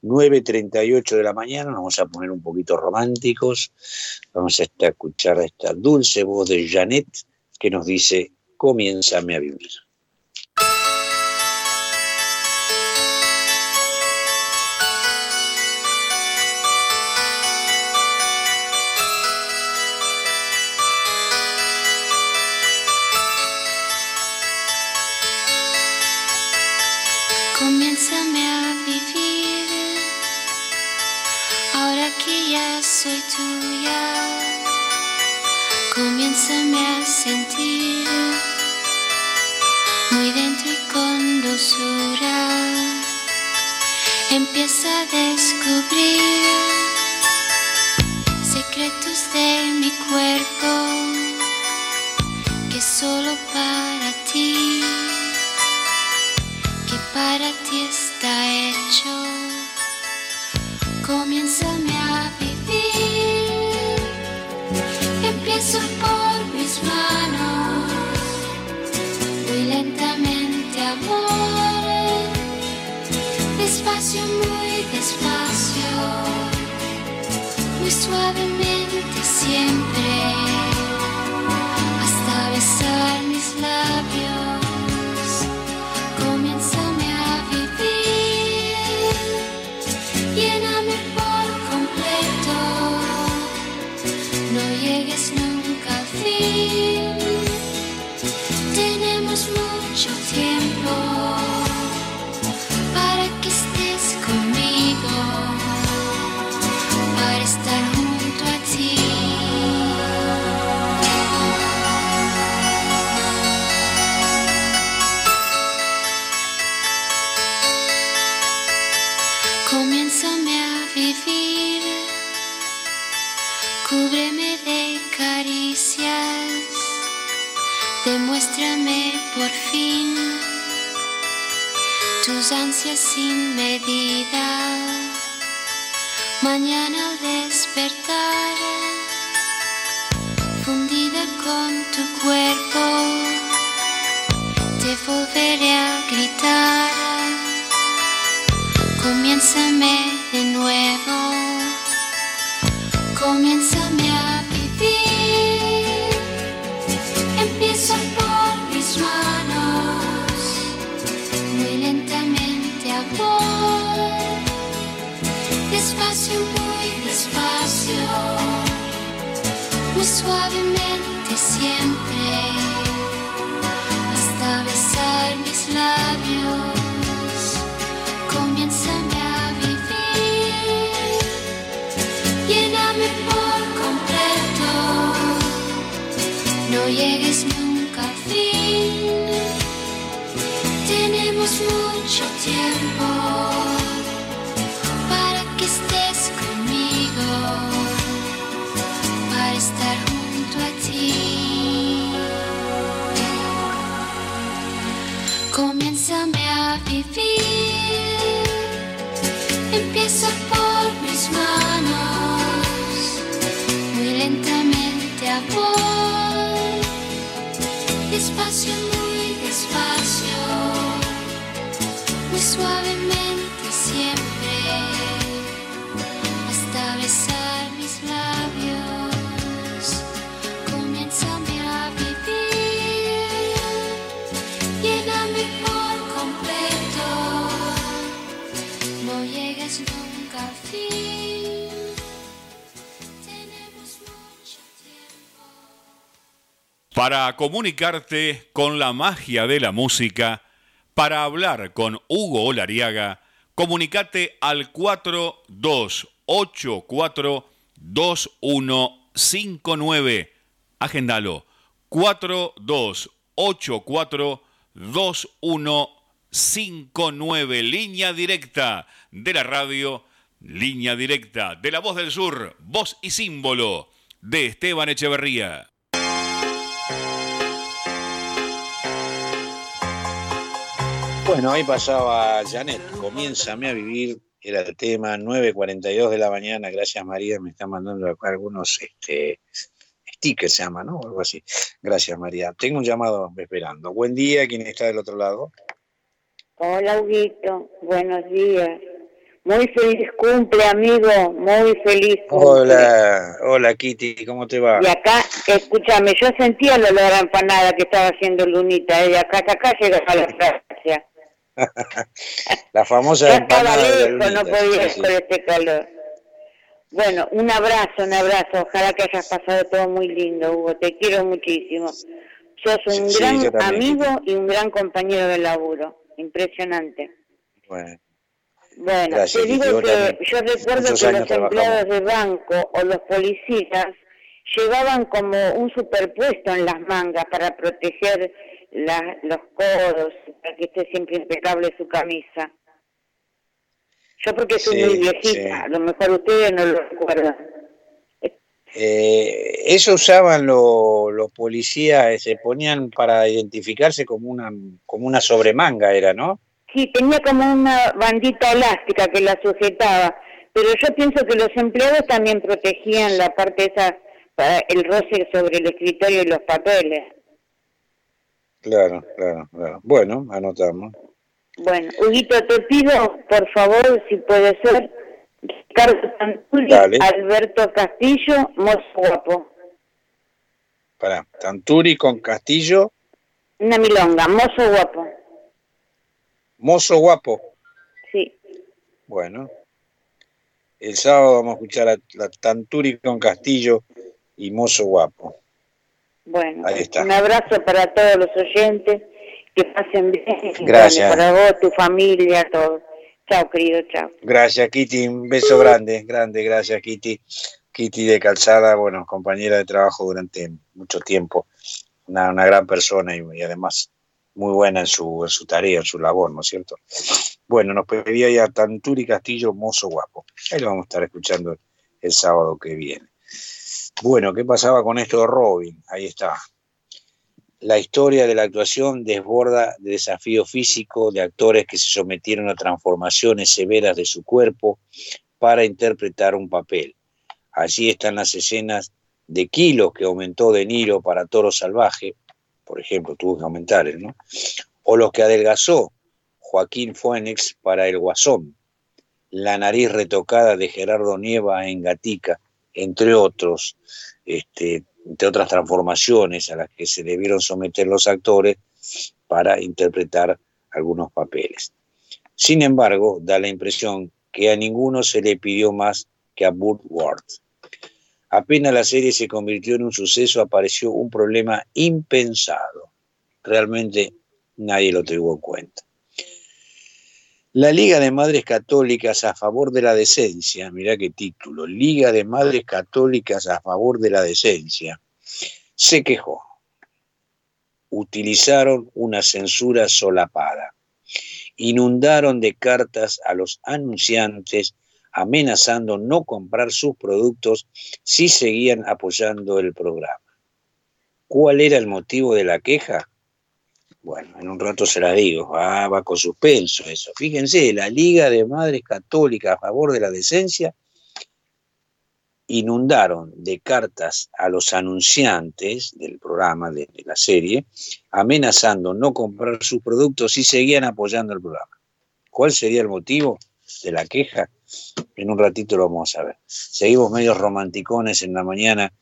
S4: 9.38 de la mañana, nos vamos a poner un poquito románticos, vamos a escuchar esta dulce voz de Janet que nos dice, comiénzame a vivir.
S9: Siempre, hasta besar mis labios. Sin medida. Mañana despertar, Comiénzame a vivir, empieza por mis manos, muy lentamente a despacio, muy despacio, muy suavemente siempre,
S1: Para comunicarte con la magia de la música, para hablar con Hugo Olariaga, comunicate al 4284-2159. Agendalo. 4284-2159. Línea directa de la radio, línea directa de la voz del sur, voz y símbolo de Esteban Echeverría.
S4: Bueno, ahí pasaba Janet, comiénzame a vivir, era el tema 9.42 de la mañana, gracias María, me está mandando acá algunos este, stickers, se llama, ¿no? O algo así. Gracias María. Tengo un llamado esperando. Buen día, ¿quién está del otro lado?
S10: Hola, Huguito. Buenos días. Muy feliz cumple, amigo. Muy feliz cumple.
S4: Hola, hola Kitty, ¿cómo te va?
S10: Y acá, escúchame, yo sentía el olor a empanada que estaba haciendo Lunita. Y acá, hasta acá llega a la gracia.
S4: La famosa
S10: Ya estaba lejos, no podía
S4: sí,
S10: con este calor. Bueno, un abrazo, un abrazo. Ojalá que hayas pasado todo muy lindo, Hugo. Te quiero muchísimo. Sos un
S4: Sí,
S10: gran
S4: yo
S10: amigo y un gran compañero de laburo. Impresionante.
S4: Bueno,
S10: Bueno,
S4: Gracias,
S10: te digo
S4: vos
S10: que
S4: también.
S10: yo recuerdo
S4: Muchos
S10: que los
S4: trabajamos.
S10: empleados de banco o los policías llevaban como un superpuesto en las mangas para proteger la- los codos, para que esté siempre impecable su camisa. Yo porque soy
S4: Sí,
S10: muy viejita,
S4: sí.
S10: a lo mejor ustedes no lo recuerdan.
S4: Eh, eso usaban lo- los policías, eh, se ponían para identificarse como una, como una sobremanga, era, ¿no?
S10: Sí, tenía como una bandita elástica que la sujetaba, pero yo pienso que los empleados también protegían la parte esa, el roce sobre el escritorio y los papeles.
S4: Claro, claro, claro. Bueno, anotamos.
S10: Bueno, Huguito, te pido, por favor, si puede ser, Ricardo Tantuli,
S4: Dale.
S10: Alberto Castillo, mozo guapo.
S4: Para Tanturi con Castillo,
S10: Una milonga, mozo guapo.
S4: mozo guapo.
S10: Sí.
S4: Bueno, el sábado vamos a escuchar a la Tanturi con Castillo y mozo guapo.
S10: Bueno,
S4: Ahí está.
S10: un abrazo para todos los oyentes, que pasen bien.
S4: Gracias.
S10: Para vos, tu familia, todo. Chao, querido, chao.
S4: Gracias, Kitty. Un beso grande, grande. Gracias, Kitty. Kitty de Calzada, bueno, compañera de trabajo durante mucho tiempo. Una, una gran persona y, y además muy buena en su, en su tarea, en su labor, ¿no es cierto? Bueno, nos pedía ya Tanturi Castillo, mozo guapo. Ahí lo vamos a estar escuchando el sábado que viene. Bueno, ¿qué pasaba con esto de Robin? Ahí está. La historia de la actuación desborda de desafío físico de actores que se sometieron a transformaciones severas de su cuerpo para interpretar un papel. Allí están las escenas de kilos que aumentó De Niro para Toro Salvaje, por ejemplo, tuvo que aumentar ¿no? O los que adelgazó Joaquín Phoenix para El Guasón, la nariz retocada de Gerardo Nieva en Gatica, entre otros, este, entre otras transformaciones a las que se debieron someter los actores para interpretar algunos papeles. Sin embargo, da la impresión que a ninguno se le pidió más que a Burt Ward. Apenas la serie se convirtió en un suceso, apareció un problema impensado. Realmente nadie lo tuvo en cuenta. La Liga de Madres Católicas a favor de la decencia, mirá qué título, Liga de Madres Católicas a favor de la decencia, se quejó. utilizaron una censura solapada. Inundaron de cartas a los anunciantes amenazando no comprar sus productos si seguían apoyando el programa. ¿Cuál era el motivo de la queja? Bueno, en un rato se la digo, ah, va con suspenso eso. Fíjense, la Liga de Madres Católicas a favor de la decencia inundaron de cartas a los anunciantes del programa, de, la serie, amenazando no comprar sus productos si seguían apoyando el programa. ¿Cuál sería el motivo de la queja? En un ratito lo vamos a ver. Seguimos medios romanticones en la mañana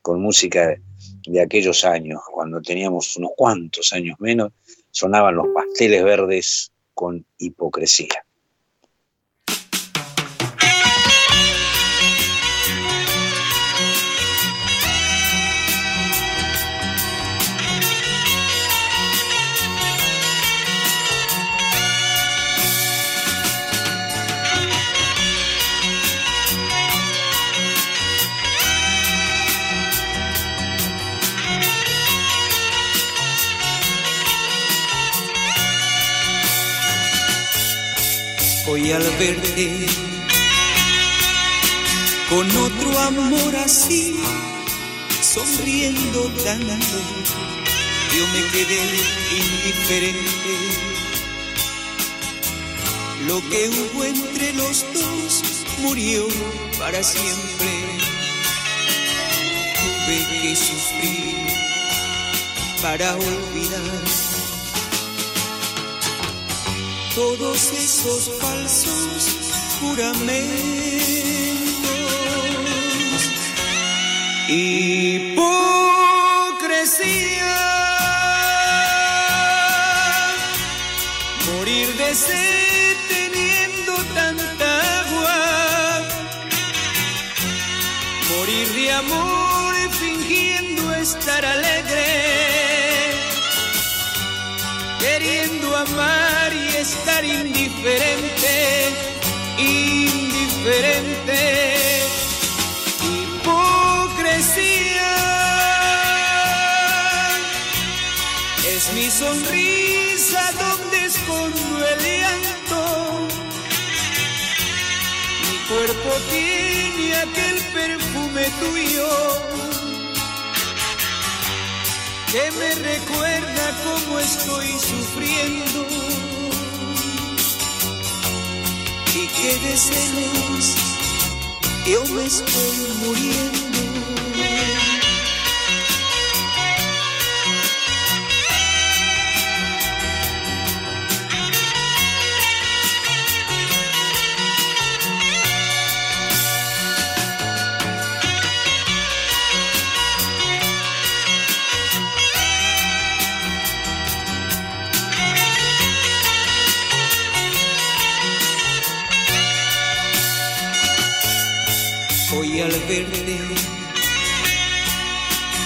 S4: con música de, aquellos años, cuando teníamos unos cuantos años menos, sonaban los pasteles verdes con hipocresía.
S3: Al verte con otro amor así, sonriendo tanto, yo me quedé indiferente. Lo que hubo entre los dos murió para siempre. Tuve que sufrir para olvidar todos esos falsos juramentos. Hipocresía, morir de sed estar indiferente, indiferente. Hipocresía es mi sonrisa donde escondo el llanto. Mi cuerpo tiene aquel perfume tuyo que me recuerda cómo estoy sufriendo y que de celos yo me estoy muriendo. Al verte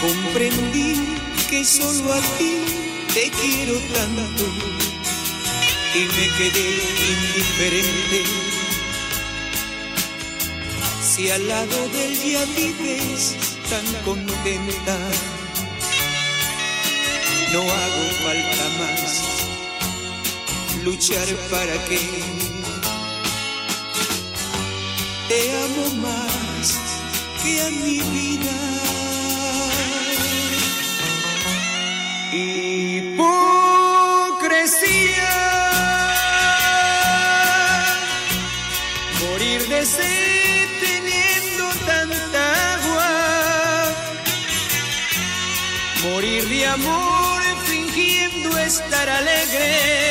S3: comprendí que solo a ti te quiero tanto y me quedé indiferente. Si al lado del día vives tan contenta, no hago falta más luchar para que te amo más que a mi vida. Hipocresía, morir de sed teniendo tanta agua, morir de amor fingiendo estar alegre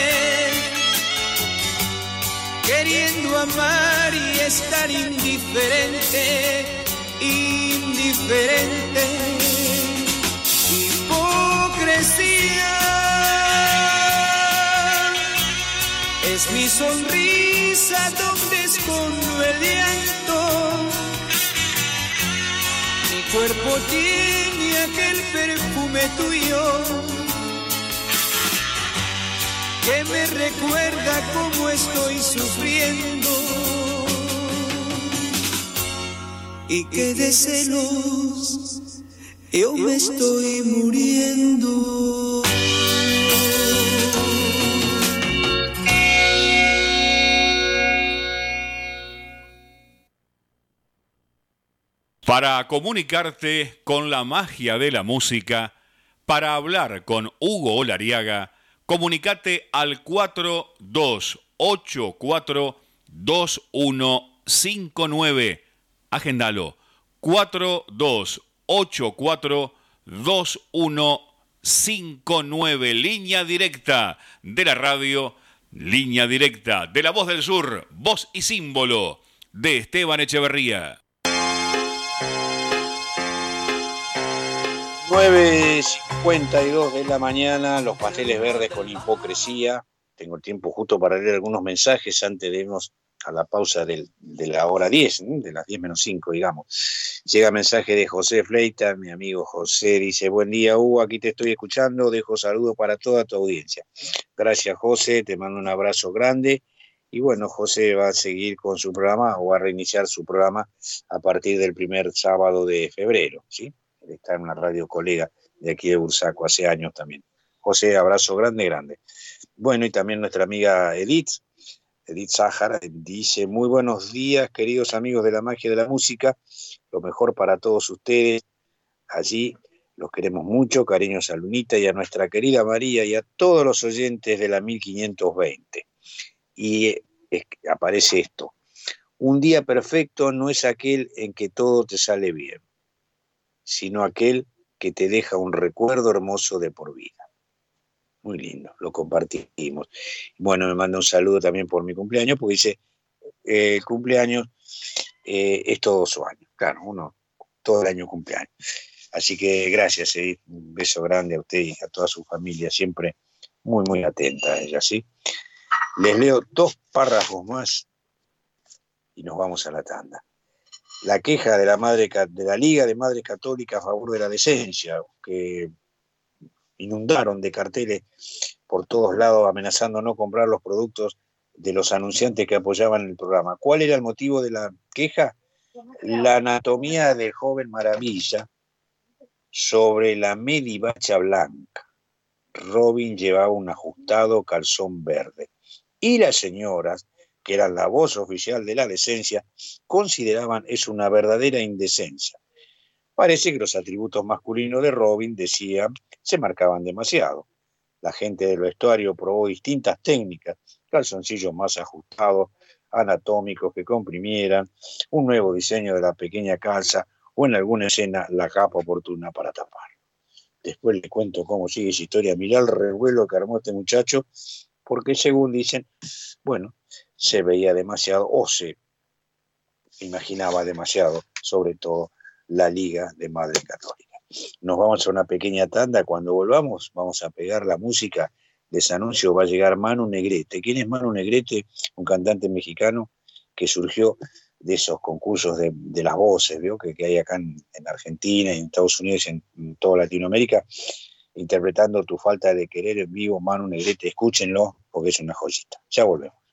S3: queriendo amar estar indiferente, indiferente. Hipocresía es mi sonrisa donde escondo el llanto. Mi cuerpo tiene aquel perfume tuyo que me recuerda cómo estoy sufriendo y que de celos yo me estoy muriendo.
S1: Para comunicarte con la magia de la música, para hablar con Hugo Olariaga, comunicate al 4284 2159 Agendalo. 4284-2159. Línea directa de la radio, línea directa de la voz del sur, voz y símbolo de Esteban Echeverría.
S4: 9.52 de la mañana, los pasteles verdes con hipocresía. Tengo tiempo justo para leer algunos mensajes antes de irnos a la pausa del- de la hora 10, ¿no? de las 10 menos 5, digamos. Llega mensaje de José Fleita, mi amigo José, dice, buen día Hugo, aquí te estoy escuchando, dejo saludos para toda tu audiencia. Gracias José, te mando un abrazo grande. Y bueno, José va a seguir con su programa o va a reiniciar su programa a partir del primer sábado de febrero, ¿sí? Él está en una radio colega de aquí de Bursaco hace años también. José, abrazo grande, grande. Bueno, y también nuestra amiga Edith, Edith Sájara, dice, muy buenos días, queridos amigos de la magia de la música, lo mejor para todos ustedes. Allí los queremos mucho, cariños a Lunita y a nuestra querida María y a todos los oyentes de la 1520. Y eh, aparece esto, un día perfecto no es aquel en que todo te sale bien, sino aquel que te deja un recuerdo hermoso de por vida. Muy lindo, lo compartimos. Bueno, me manda un saludo también por mi cumpleaños, porque dice, eh, el cumpleaños eh, es todo su año. Claro, uno todo el año cumpleaños. Así que gracias, Edith. un beso grande a usted y a toda su familia, siempre muy, muy atenta a ella, ¿sí? Les leo dos párrafos más y nos vamos a la tanda. La queja de la, madre, de la Liga de Madres Católicas a favor de la decencia, que inundaron de carteles por todos lados amenazando no comprar los productos de los anunciantes que apoyaban el programa. ¿Cuál era el motivo de la queja? La anatomía del joven Maravilla sobre la medivacha blanca. Robin llevaba un ajustado calzón verde. Y las señoras, que eran la voz oficial de la decencia, consideraban es una verdadera indecencia. Parece que los atributos masculinos de Robin, decían, se marcaban demasiado. La gente del vestuario probó distintas técnicas, calzoncillos más ajustados, anatómicos que comprimieran, un nuevo diseño de la pequeña calza o en alguna escena la capa oportuna para tapar. Después le cuento cómo sigue esa historia. Mirá el revuelo que armó este muchacho, porque según dicen, bueno, se veía demasiado o se imaginaba demasiado, sobre todo la Liga de Madre Católica. Nos vamos a una pequeña tanda. Cuando volvamos, vamos a pegar la música de ese anuncio. Va a llegar Manu Negrete. ¿Quién es Manu Negrete? Un cantante mexicano que surgió de esos concursos de, las voces. Que, que hay acá en, en Argentina, en Estados Unidos, en, en toda Latinoamérica, interpretando tu falta de querer en vivo, Manu Negrete. Escúchenlo porque es una joyita. Ya volvemos.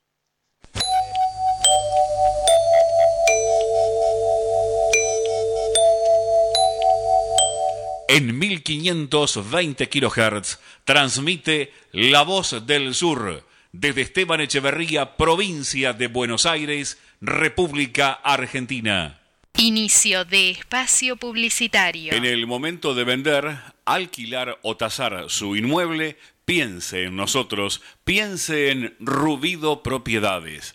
S1: En 1520 kHz transmite La Voz del Sur desde Esteban Echeverría, provincia de Buenos Aires, República Argentina.
S11: Inicio de espacio publicitario.
S1: En el momento de vender, alquilar o tasar su inmueble, piense en nosotros, piense en Rubido Propiedades.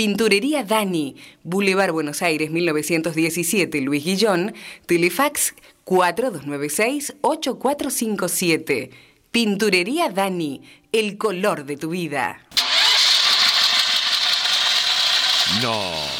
S12: Pinturería Dani, Boulevard Buenos Aires 1917, Luis Guillón, Telefax 4296-8457. Pinturería Dani, el color de tu vida.
S1: No.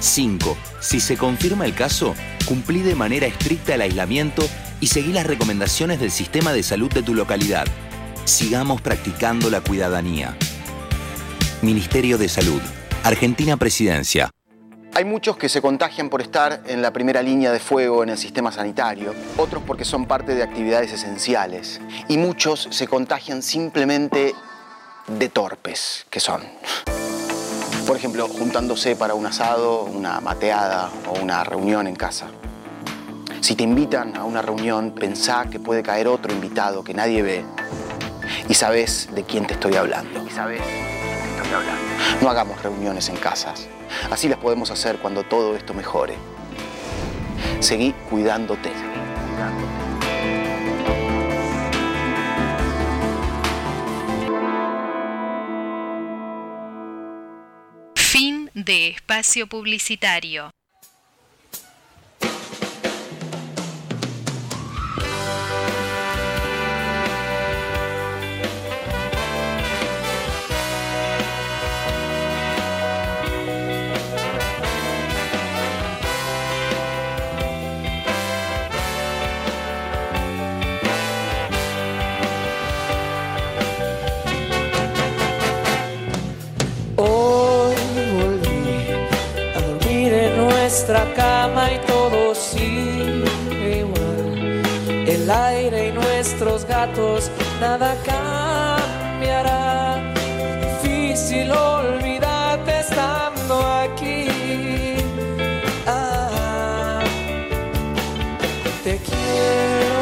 S13: 5. Si se confirma el caso, cumplí de manera estricta el aislamiento y seguí las recomendaciones del sistema de salud de tu localidad. Sigamos practicando la cuidadanía. Ministerio de Salud. Argentina Presidencia.
S14: Hay muchos que se contagian por estar en la primera línea de fuego en el sistema sanitario, otros porque son parte de actividades esenciales y muchos se contagian simplemente de torpes que son. Por ejemplo, juntándose para un asado, una mateada o una reunión en casa. Si te invitan a una reunión, pensá que puede caer otro invitado que nadie ve y sabes de quién te estoy hablando. Y sabes de quién te estoy hablando. No hagamos reuniones en casas. Así las podemos hacer cuando todo esto mejore. Seguí cuidándote.
S11: Fin de espacio publicitario.
S15: Nuestra cama y todo sigue igual. El aire y nuestros gatos, nada cambiará. Difícil olvidarte estando aquí. Ah, te quiero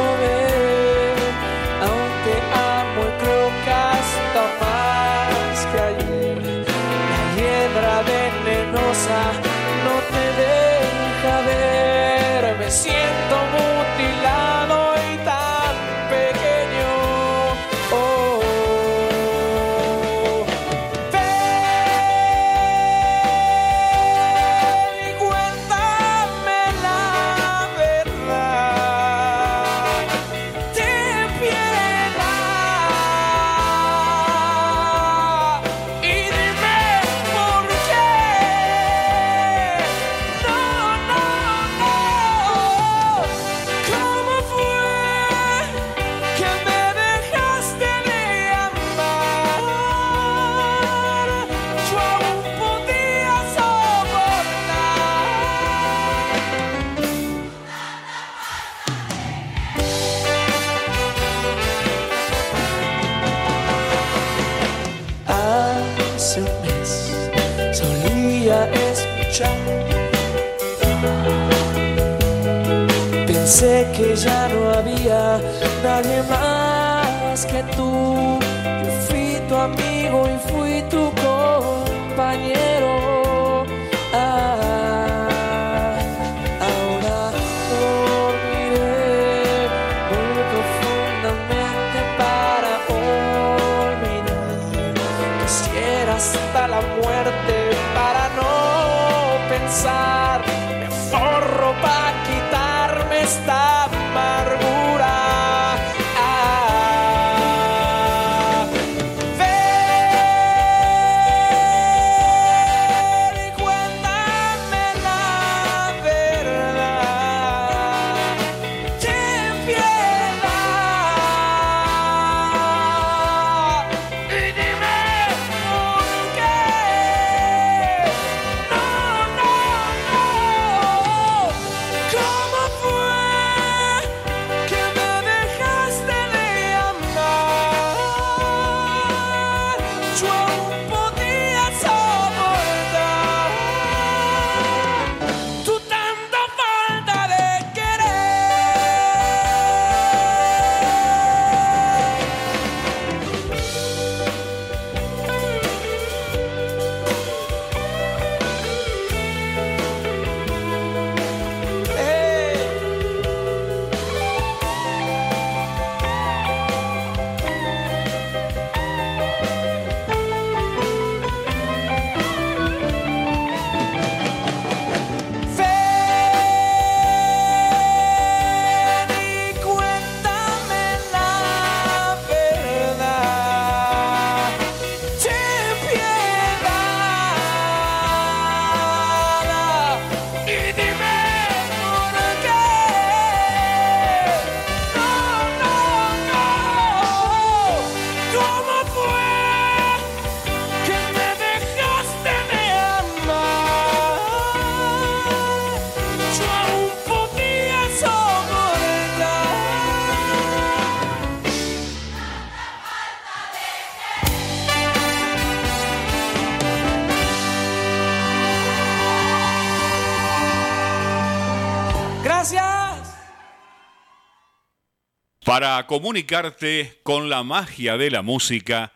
S1: Para comunicarte con la magia de la música,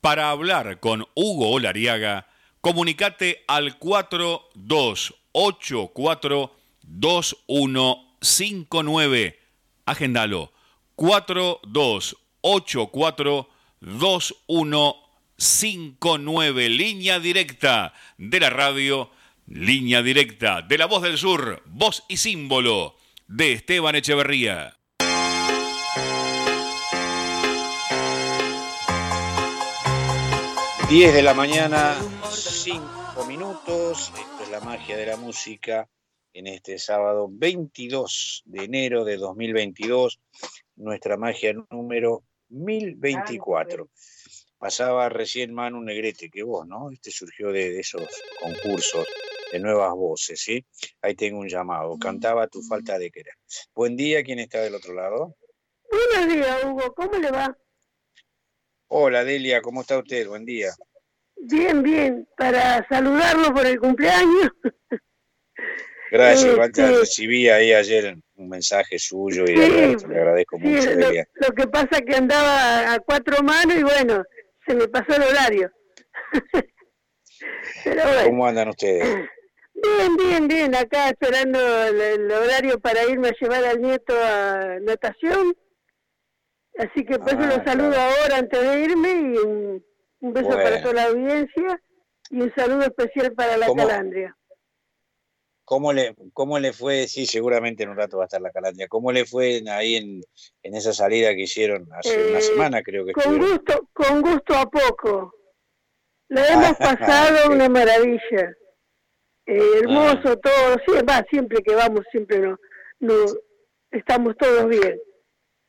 S1: para hablar con Hugo Olariaga, comunicate al 4284-2159. Agendalo. 4284-2159. Línea directa de la radio, línea directa de la voz del sur, voz y símbolo de Esteban Echeverría.
S4: 10 de la mañana, 5 minutos. Esto es la magia de la música en este sábado 22 de enero de 2022. Nuestra magia número 1024. Pasaba recién Manu Negrete, que vos, ¿no? Este surgió de, de esos concursos de nuevas voces, ¿sí? Ahí tengo un llamado. Cantaba tu falta de querer. Buen día, ¿quién está del otro lado?
S16: Buenos días, Hugo. ¿Cómo le va?
S4: Hola, Delia, ¿cómo está usted? Buen día.
S16: Bien, bien. Para saludarlo por el cumpleaños.
S4: Gracias,
S16: Este-.
S4: Recibí ahí ayer un mensaje suyo y
S16: Sí,
S4: le agradezco
S16: Sí,
S4: mucho,
S16: lo,
S4: Delia.
S16: lo que pasa que andaba a cuatro manos y bueno, se me pasó el horario. Pero bueno.
S4: ¿Cómo andan ustedes?
S16: Bien, bien, bien. Acá esperando el, el horario para irme a llevar al nieto a natación. Así que por eso
S4: Ah,
S16: lo saludo ahora antes de irme y un, un beso para toda la audiencia y un saludo especial para la
S4: ¿Cómo?
S16: calandria.
S4: ¿Cómo le, ¿Cómo le fue? Sí, seguramente en un rato va a estar la calandria. ¿Cómo le fue ahí en, en esa salida que hicieron hace una
S16: Eh,
S4: semana, creo que
S16: Con
S4: estuvieron?
S16: gusto, con gusto a poco. Lo hemos pasado una maravilla. Eh, hermoso todo. Sí, va, siempre que vamos, siempre no, no estamos todos bien.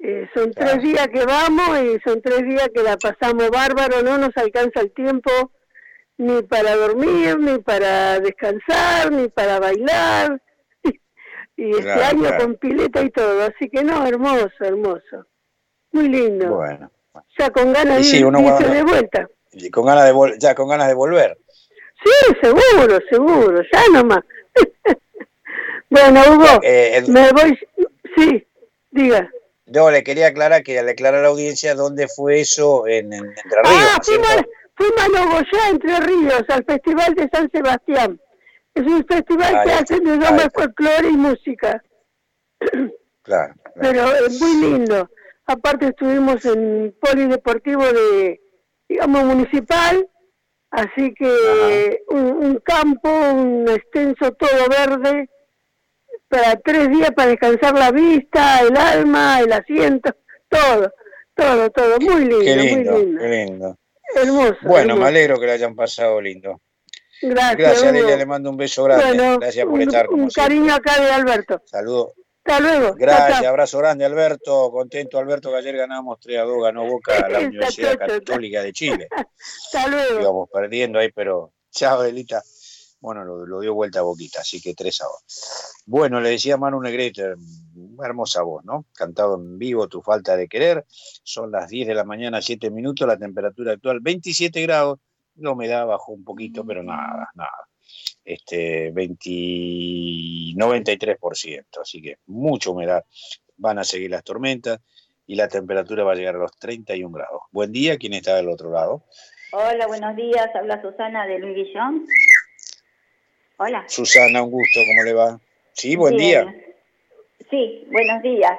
S16: Eh, son tres días que vamos y son tres días que la pasamos bárbaro, no nos alcanza el tiempo ni para dormir, ni para descansar, ni para bailar. Y este
S4: Claro,
S16: año
S4: claro.
S16: con pileta y todo, así que no, hermoso, hermoso. Muy lindo.
S4: Bueno,
S16: Ya con ganas
S4: Y
S16: de
S4: sí,
S16: ir- irse de vuelta.
S4: y con ganas de vol- ya con ganas de volver.
S16: Sí, seguro, seguro, ya nomás. bueno, Hugo,
S4: Eh, el-
S16: me voy... Sí, diga.
S4: No, le quería aclarar que al declarar a la audiencia dónde fue eso en, en Entre Ríos,
S16: Ah,
S4: ¿no es cierto?
S16: fuimos, fuimos a Nogoyá, Entre Ríos, al Festival de San Sebastián. Es un festival
S4: Ahí
S16: que hacen de
S4: está.
S16: folclore y música.
S4: Claro.
S16: pero es muy lindo. Aparte estuvimos en polideportivo de, digamos, municipal, así que un, un campo, un extenso todo verde, para tres días para descansar la vista, el alma, el asiento, todo, todo, todo, muy lindo,
S4: Qué lindo,
S16: muy lindo.
S4: qué lindo.
S16: Hermoso.
S4: Bueno,
S16: hermoso.
S4: me alegro que lo hayan pasado lindo.
S16: Gracias,
S4: Gracias,
S16: Hugo.
S4: Delia, le mando un beso grande.
S16: Bueno,
S4: Gracias por
S16: un,
S4: estar
S16: un
S4: siempre.
S16: cariño acá de Alberto.
S4: Saludos.
S16: Hasta luego.
S4: Gracias,
S16: chao.
S4: abrazo grande, Alberto. Contento, Alberto, que ayer ganamos 3 a 2, ganó Boca a la Universidad. Católica de Chile.
S16: Hasta luego.
S4: Íbamos perdiendo ahí, pero chao, Delita. Bueno, lo, dio vuelta a Boquita, así que 3 a 2. Bueno, le decía Manu Negrete, hermosa voz, ¿no? Cantado en vivo, Tu falta de querer. Son las 10 de la mañana, 7 minutos, la temperatura actual 27 grados. La humedad bajó un poquito, pero nada, nada. Este, 20, 93%, así que mucha humedad. Van a seguir las tormentas y la temperatura va a llegar a los 31 grados. Buen día, ¿quién está del otro lado?
S17: Hola, buenos días. Habla Susana de Luis. Hola.
S4: Susana, un gusto, ¿cómo le va? Sí, buen día.
S17: Sí, buenos días.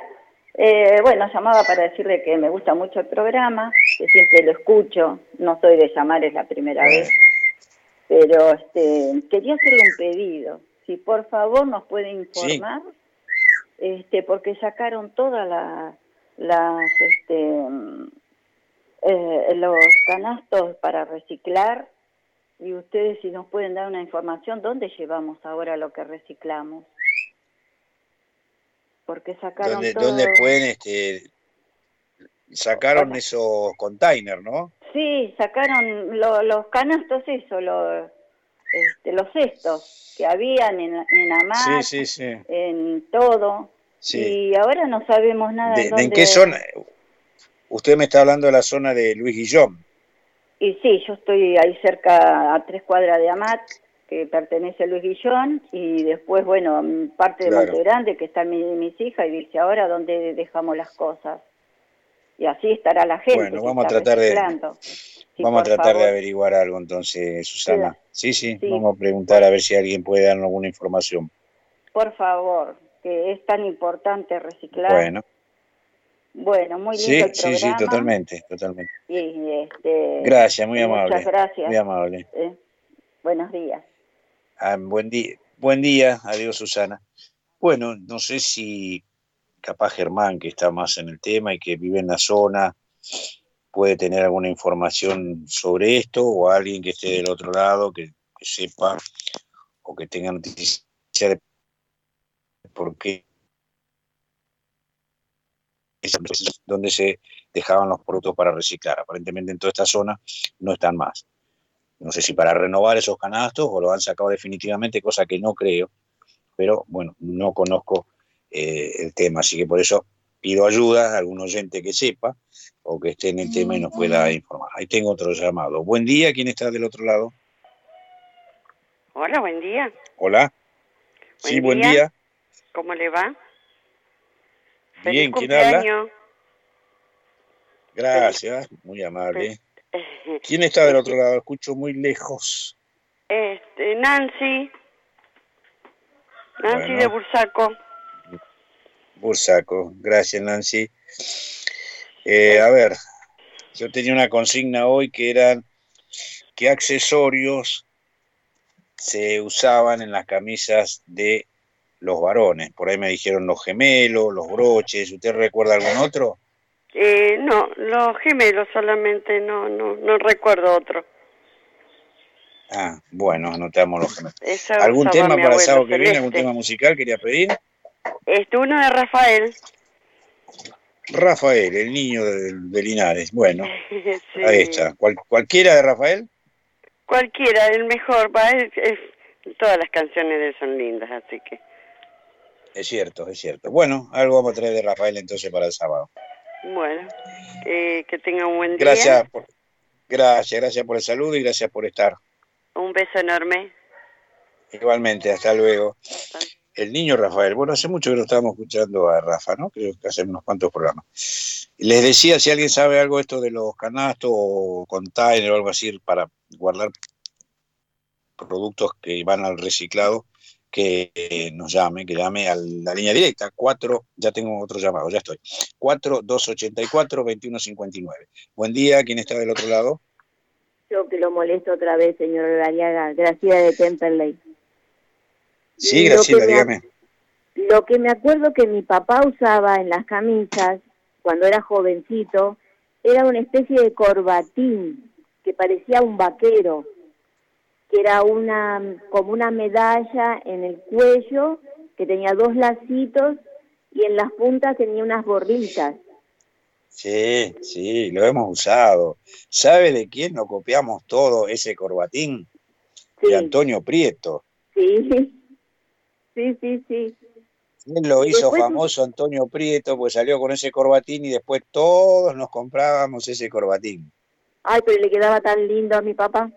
S17: Eh, bueno, llamaba para decirle que me gusta mucho el programa, que siempre lo escucho. No soy de llamar, es la primera vez. Pero este, quería hacerle un pedido. Si por favor nos puede informar, este, porque sacaron todas la- las, este, mm, eh, los canastos para reciclar y ustedes si nos pueden dar una información, ¿dónde llevamos ahora lo que reciclamos? Porque sacaron
S4: ¿Dónde,
S17: todo...
S4: dónde pueden, este, sacaron esos containers, ¿no?
S17: Sí, sacaron lo- los canastos, eso, lo- este, los cestos que habían en, en AMAT,
S4: Sí, sí, sí.
S17: en todo,
S4: Sí.
S17: y ahora no sabemos nada
S4: ¿De,
S17: en
S4: de
S17: dónde...
S4: en qué zona? Usted me está hablando de la zona de Luis Guillón.
S17: Y sí, yo estoy ahí cerca, a tres cuadras de Amat, que pertenece a Luis Guillón, y después, bueno, parte de
S4: Claro.
S17: Monte Grande, que están mi- mis hijas, y dice, ahora, ¿dónde dejamos las cosas? Y así estará la gente.
S4: Bueno, vamos a tratar de-.
S17: Sí,
S4: Vamos a tratar de averiguar algo entonces, Susana. Sí, sí,
S17: Sí.
S4: vamos a preguntar a ver si alguien puede darnos alguna información.
S17: Por favor, que es tan importante reciclar.
S4: Bueno,
S17: Bueno, muy lindo
S4: sí,
S17: el
S4: sí, sí,
S17: programa.
S4: totalmente, totalmente.
S17: Y, este,
S4: Gracias, muy amable.
S17: Muchas gracias.
S4: Muy amable.
S17: Eh, buenos días.
S4: Ah, buen día, buen día, adiós Susana. Bueno, no sé si capaz Germán, que está más en el tema y que vive en la zona, puede tener alguna información sobre esto, o alguien que esté del otro lado, que, que sepa o que tenga noticia de por qué donde se dejaban los productos para reciclar. Aparentemente en toda esta zona no están más. No sé si para renovar esos canastos o lo han sacado definitivamente, cosa que no creo, pero bueno, no conozco eh, el tema, así que por eso pido ayuda a algún oyente que sepa o que esté en el tema y nos pueda informar. Ahí tengo otro llamado. Buen día, ¿quién está del otro lado?
S18: Hola, buen día.
S4: Hola. sí, buen
S18: día.
S4: día.
S18: ¿Cómo le va?
S4: Bien, ¿quién habla? Gracias, muy amable. ¿Quién está del otro lado? Escucho muy lejos.
S18: Este, Nancy. Nancy
S4: Bueno.
S18: de Bursaco.
S4: Bursaco. Gracias, Nancy. Eh, a ver, yo tenía una consigna hoy que eran qué accesorios se usaban en las camisas de los varones. Por ahí me dijeron los gemelos, los broches. ¿Usted recuerda algún otro?
S18: Eh, no, los gemelos solamente, no, no, no recuerdo otro.
S4: Ah, bueno, anotamos los gemelos.
S18: Esa
S4: ¿Algún tema para el
S18: abuelo,
S4: sábado que viene? ¿Algún tema musical quería pedir?
S18: Este, uno de Rafael.
S4: Rafael, el niño de, de Linares. Bueno,
S18: Sí.
S4: ahí está. Cual- ¿Cualquiera de Rafael?
S18: Cualquiera, el mejor, va, es, es- todas las canciones de él son lindas, así que.
S4: Es cierto, es cierto. Bueno, algo vamos a traer de Rafael entonces para el sábado.
S18: Bueno, eh, que tenga un buen día.
S4: Gracias, por, gracias, gracias por el saludo y gracias por estar.
S18: Un beso enorme.
S4: Igualmente, hasta luego. El niño Rafael. Bueno, hace mucho que no estábamos escuchando a Rafa, ¿no? Creo que hace unos cuantos programas. Les decía, si alguien sabe algo de esto de los canastos o container o algo así para guardar productos que van al reciclado, que nos llame, que llame a la línea directa, 4, ya tengo otro llamado, ya estoy, 4-284-2159. Buen día, ¿quién está del otro lado?
S5: Yo que lo molesto otra vez, señor Gariaga. Graciela de Temperley.
S4: Sí,
S5: Lo
S4: Graciela,
S5: me-
S4: dígame.
S5: Lo que me acuerdo que mi papá usaba en las camisas, cuando era jovencito, era una especie de corbatín que parecía un vaquero, que era una como una medalla en el cuello, que tenía dos lacitos y en las puntas tenía unas borritas.
S4: Sí, sí, lo hemos usado. ¿Sabe de quién nos copiamos todo ese corbatín? De Antonio Prieto.
S5: Sí, sí, sí, sí.
S4: Él lo hizo
S5: después-
S4: famoso Antonio Prieto, pues salió con ese corbatín y después todos nos comprábamos ese corbatín.
S5: Ay, pero le quedaba tan lindo a mi papá.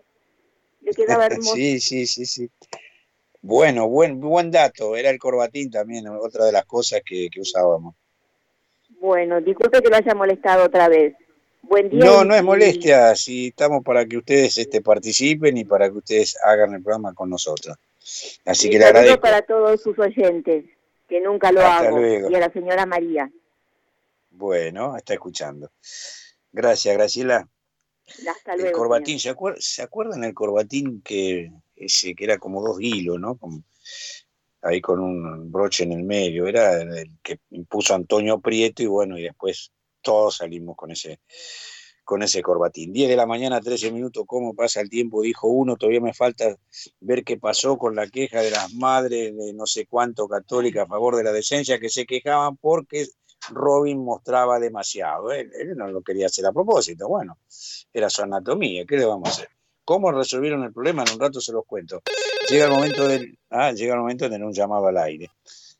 S5: Le quedaba hermoso.
S4: sí, sí, sí, sí. Bueno, buen, buen dato. Era el corbatín también, otra de las cosas que, que usábamos.
S5: Bueno, disculpe que lo haya molestado otra vez. Buen día.
S4: No, no es molestia. Si estamos para que ustedes este, participen y para que ustedes hagan el programa con nosotros. Así
S5: y
S4: que le
S5: saludo
S4: agradezco.
S5: para todos sus oyentes, que nunca lo
S4: Hasta
S5: hago.
S4: luego.
S5: Y a la señora María.
S4: Bueno, está escuchando. Gracias, Graciela.
S5: Hasta
S4: El corbatín, ¿se, acuer- ¿se acuerdan el corbatín que ese que era como dos hilos, ¿no? Como- ahí con un broche en el medio. Era el que impuso Antonio Prieto y bueno, y después todos salimos con ese con ese corbatín. 10 de la mañana, 13 minutos, ¿cómo pasa el tiempo? Dijo uno, todavía me falta ver qué pasó con la queja de las madres de no sé cuánto católica a favor de la decencia, que se quejaban porque Robin mostraba demasiado. Él, él no lo quería hacer a propósito, bueno, era su anatomía, ¿qué le vamos a hacer? ¿Cómo resolvieron el problema? En un rato se los cuento. Llega el momento ah, llega el momento de tener un llamado al aire.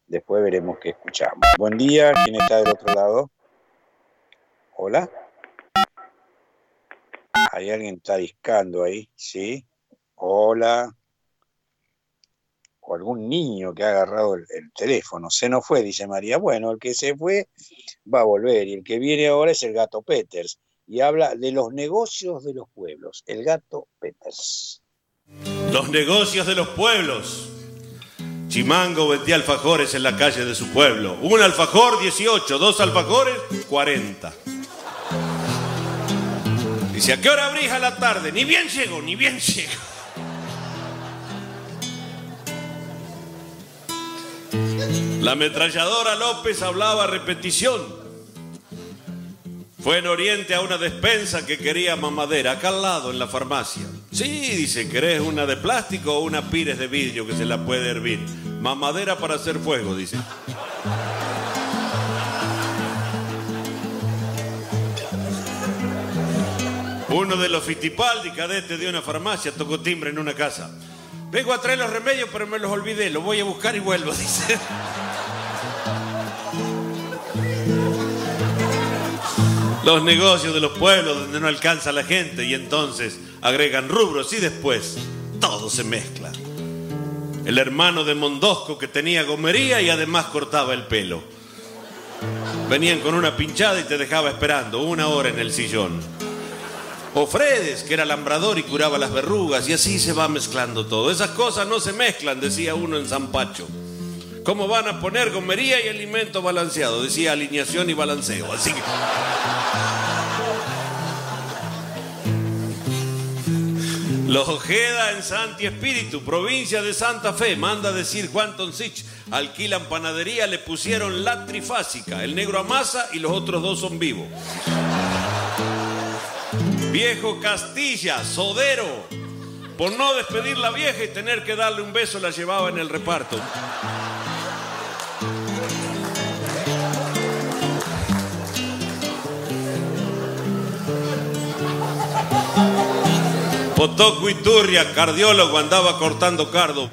S4: Después veremos qué escuchamos. Buen día, ¿quién está del otro lado? Hola. Hay alguien está discando ahí, ¿sí? Hola. O algún niño que ha agarrado el, el teléfono. Se nos fue, dice María. Bueno, el que se fue va a volver. Y el que viene ahora es el gato Peters. Y habla de los negocios de los pueblos. El gato Peters.
S3: Los negocios de los pueblos. Chimango vendía alfajores en la calle de su pueblo. Un alfajor, 18. Dos alfajores, 40. Dice, ¿a qué hora abrís a la tarde? Ni bien llego, ni bien llego. La ametralladora López hablaba a repetición. Fue en Oriente a una despensa que quería mamadera, acá al lado, en la farmacia. Sí, dice, ¿querés una de plástico o una pires de vidrio que se la puede hervir? Mamadera para hacer fuego, dice. Uno de los fitipaldi cadetes de una farmacia tocó timbre en una casa. Vengo a traer los remedios, pero me los olvidé. Los voy a buscar y vuelvo, dice. Los negocios de los pueblos donde no alcanza la gente y entonces agregan rubros y después todo se mezcla. El hermano de Mondosco que tenía gomería y además cortaba el pelo. Venían con una pinchada y te dejaba esperando una hora en el sillón. O Fredes, que era alambrador y curaba las verrugas, y así se va mezclando todo. Esas cosas no se mezclan, decía uno en San Pacho. ¿Cómo van a poner gomería y alimento balanceado? Decía alineación y balanceo. Así que. Los Ojeda en Santi Espíritu, provincia de Santa Fe, manda decir Juan Toncich, alquilan panadería, le pusieron la trifásica, el negro amasa y los otros dos son vivos. Viejo Castilla, sodero, por no despedir la vieja y tener que darle un beso la llevaba en el reparto. Potoco Iturria, cardiólogo, andaba cortando cardo.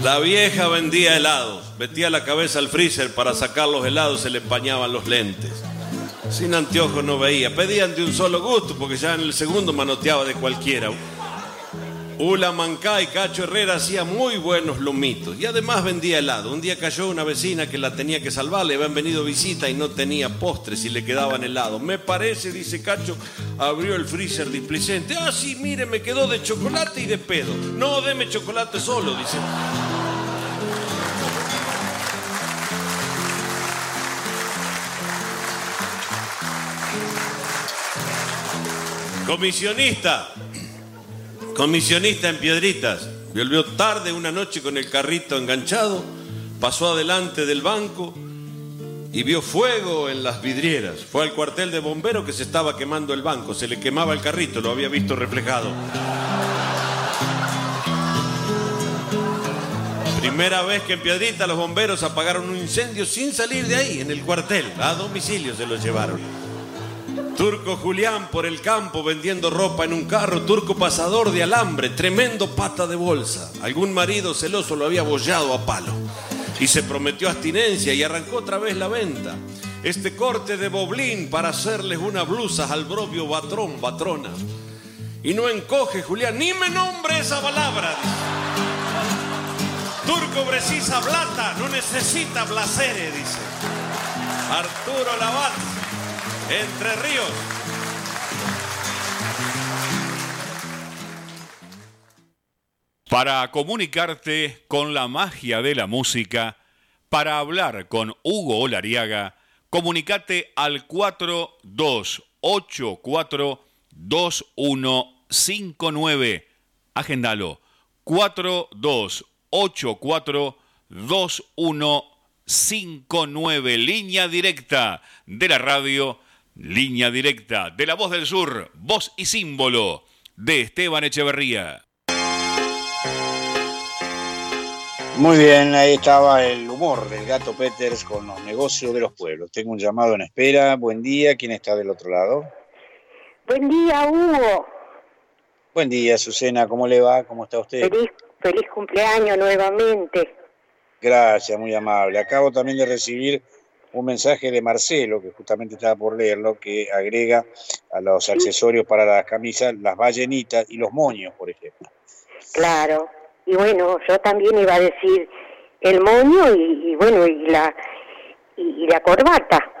S3: La vieja vendía helados, metía la cabeza al freezer para sacar los helados, se le empañaban los lentes.
S19: Sin anteojos no veía. Pedían de un solo gusto porque ya en el segundo manoteaba de cualquiera. Ula Mancá y Cacho Herrera hacía muy buenos lomitos y además vendía helado. Un día cayó una vecina que la tenía que salvar, le habían venido visita y no tenía postres y le quedaban helado. Me parece, dice Cacho, abrió el freezer displicente. Ah, sí, mire, me quedó de chocolate y de pedo. No, deme chocolate solo, dice. Comisionista. Comisionista en Piedritas. Volvió tarde una noche con el carrito enganchado, pasó adelante del banco y vio fuego en las vidrieras. Fue al cuartel de bomberos que se estaba quemando el banco, se le quemaba el carrito, lo había visto reflejado. Primera vez que en Piedrita los bomberos apagaron un incendio sin salir de ahí, en el cuartel. A domicilio se lo llevaron. Turco Julián por el campo vendiendo ropa en un carro, turco pasador de alambre, tremendo pata de bolsa. Algún marido celoso lo había bollado a palo y se prometió abstinencia y arrancó otra vez la venta. Este corte de boblín para hacerles una blusa al propio patrón, patrona. Y no encoge, Julián, ni me nombre esa palabra. Turco precisa blata, no necesita placere, dice. Arturo Lavat, Entre Ríos.
S1: Para comunicarte con la magia de la música, para hablar con Hugo Olariaga, comunicate al 4284-2159. Agendalo. 4284-2159. Línea directa de la radio, línea directa de la voz del sur, voz y símbolo de Esteban Echeverría.
S4: Muy bien, ahí estaba el humor del gato Peters con los negocios de los pueblos. Tengo un llamado en espera. Buen día, ¿quién está del otro lado?
S7: Buen día, Hugo.
S4: Buen día, Susana, ¿cómo le va? ¿Cómo está usted?
S7: Feliz, feliz cumpleaños nuevamente.
S4: Gracias, muy amable. Acabo también de recibir un mensaje de Marcelo, que justamente estaba por leerlo, que agrega a los accesorios para las camisas las ballenitas y los moños, por ejemplo.
S7: Claro. Y bueno, yo también iba a decir el moño y, y bueno, y la y, y la corbata,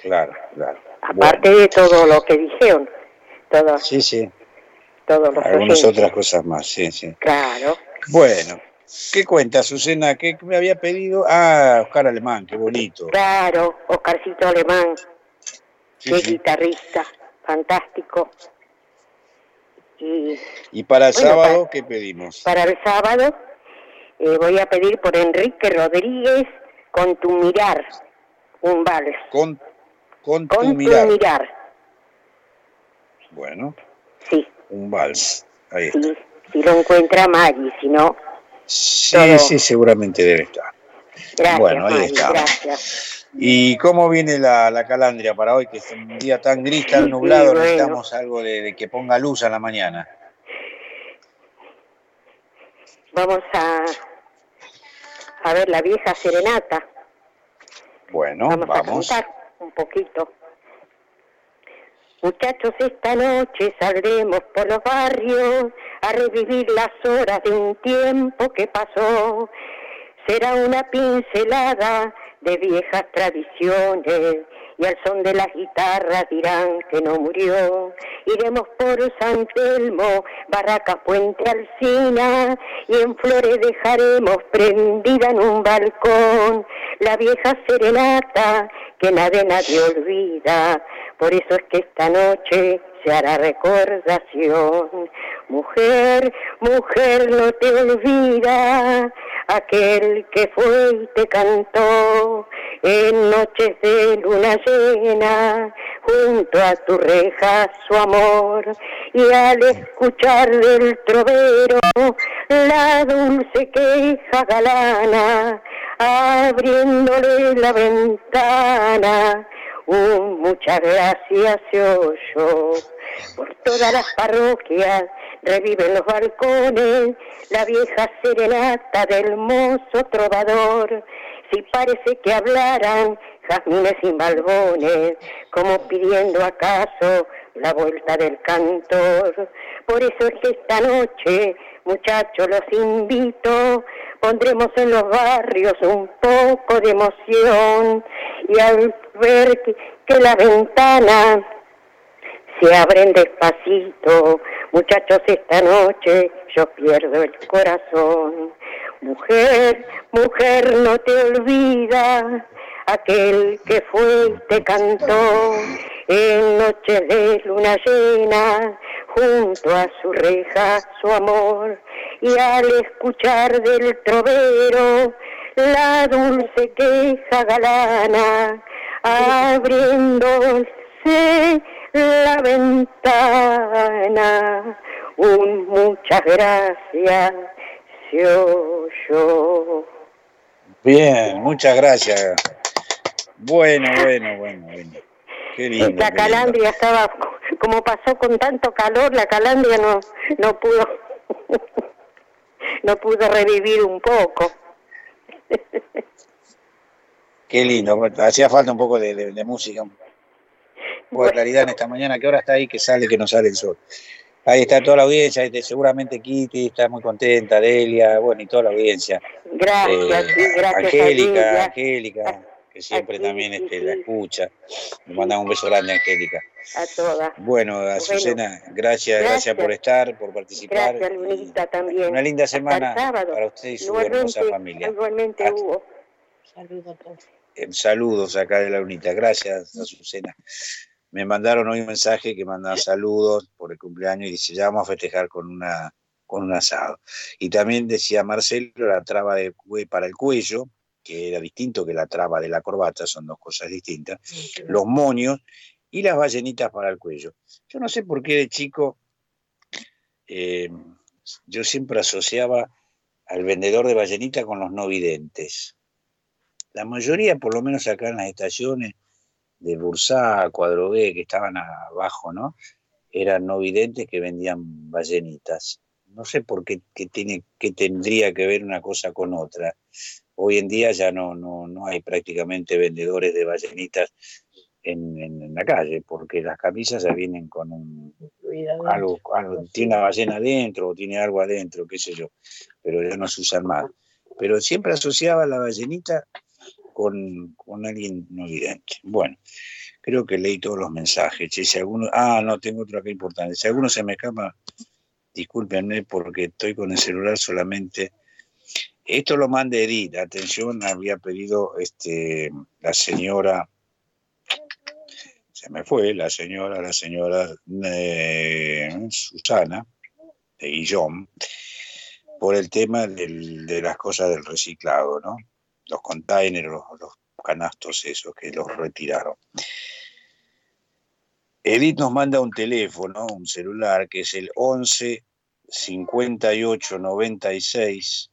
S4: Claro, claro.
S7: aparte de todo lo que dijeron, todo,
S4: Sí, sí.
S7: todos los
S4: Algunas
S7: oyentes.
S4: otras cosas más, sí, sí.
S7: Claro.
S4: Bueno, ¿qué cuenta, Susana? ¿Qué me había pedido? Ah, Oscar Alemán, qué bonito.
S7: Claro, Oscarcito Alemán,
S4: Sí,
S7: qué
S4: sí.
S7: guitarrista, fantástico. Y
S4: Y para el
S7: Bueno,
S4: sábado, ¿qué pedimos?
S7: para el sábado eh, voy a pedir por Enrique Rodríguez con tu mirar, un vals.
S4: Con, con tu
S7: Con tu
S4: mirar.
S7: mirar.
S4: Bueno.
S7: Sí.
S4: Un vals. Ahí está.
S7: Si lo encuentra Maggie, si no,
S4: Sí,
S7: todo.
S4: sí, seguramente debe estar.
S7: gracias,
S4: Bueno, ahí está.
S7: gracias.
S4: ¿Y cómo viene la, la calandria para hoy, que es un día tan gris, tan
S7: Sí,
S4: nublado?
S7: bueno.
S4: Necesitamos algo de, de que ponga luz a la mañana.
S7: Vamos a, a ver la vieja serenata.
S4: Bueno,
S7: Vamos,
S4: vamos.
S7: a cantar un poquito. Muchachos, esta noche saldremos por los barrios a revivir las horas de un tiempo que pasó. Será una pincelada de viejas tradiciones y al son de las guitarras dirán que no murió. Iremos por San Telmo, Barraca Puente Alcina y en flores dejaremos prendida en un balcón la vieja serenata que nadie nadie olvida. Por eso es que esta noche se hará recordación. Mujer, mujer, no te olvida aquel que fue y te cantó en noches de luna llena junto a tu reja su amor. Y al escuchar del trovero la dulce queja galana abriéndole la ventana muchas gracias se oyó por todas las parroquias reviven los balcones la vieja serenata del mozo trovador. Si parece que hablaran jazmines y balbones, como pidiendo acaso la vuelta del cantor. Por eso es que esta noche, muchachos, los invito, pondremos en los barrios un poco de emoción y al ver que, que la ventana se abren despacito, muchachos, esta noche yo pierdo el corazón. Mujer, mujer, no te olvidas aquel que fue y te cantó en noche de luna llena junto a su reja su amor y al escuchar del trovero la dulce queja galana abriéndose la ventana un muchas gracias se oyó.
S4: Bien, muchas gracias. Bueno, bueno, bueno, bueno. Lindo.
S7: la calandria estaba, como pasó con tanto calor, la calandria no, no pudo, no pudo revivir un poco.
S4: Qué lindo. Hacía falta un poco de, de- de música, un poco de claridad en esta mañana. ¿Qué hora está ahí que sale, que no sale el sol? Ahí está toda la audiencia, este, seguramente Kitty está muy contenta, Delia, bueno, y toda la audiencia.
S7: Gracias,
S4: Eh,
S7: gracias a
S4: Angélica. Angélica, que siempre también este, la escucha. Le mandamos un beso grande, Angélica.
S7: A todas.
S4: Bueno, Azucena, gracias, gracias, por estar, por participar.
S7: Gracias, Lunita, también.
S4: Una linda semana
S7: sábado.
S4: para usted y su
S7: Igualmente,
S4: hermosa familia.
S7: Igualmente, Hugo.
S4: Eh, saludos acá de la UNITA. Gracias, Azucena. Me mandaron hoy un mensaje que mandan saludos por el cumpleaños y dice, ya vamos a festejar con una con un asado. Y también decía Marcelo la traba de para el cuello, que era distinto que la traba de la corbata, son dos cosas distintas. Los moños y las ballenitas para el cuello. Yo no sé por qué de chico eh, yo siempre asociaba al vendedor de ballenita con los no videntes. La mayoría, por lo menos acá en las estaciones de Bursá, Cuadro B, que estaban abajo, ¿no? Eran no videntes que vendían ballenitas. No sé por qué, qué tiene, qué tendría que ver una cosa con otra. Hoy en día ya no, no, no hay prácticamente vendedores de ballenitas en, en- en la calle, porque las camisas ya vienen con un, algo, algo, tiene una ballena adentro o tiene algo adentro, qué sé yo, pero ya no se usan más. Pero siempre asociaba la ballenita con, con alguien no vidente. Bueno, creo que leí todos los mensajes. si alguno, ah, no, tengo otro acá importante. Si alguno se me escapa, discúlpenme porque estoy con el celular solamente. Esto lo manda Edith, atención, había pedido este, la señora, se me fue, la señora, la señora eh, Susana de Guillón, por el tema de las cosas del reciclado, ¿no? Los containers, los, los canastos esos que los retiraron. Edith nos manda un teléfono, un celular, que es el 11 58 96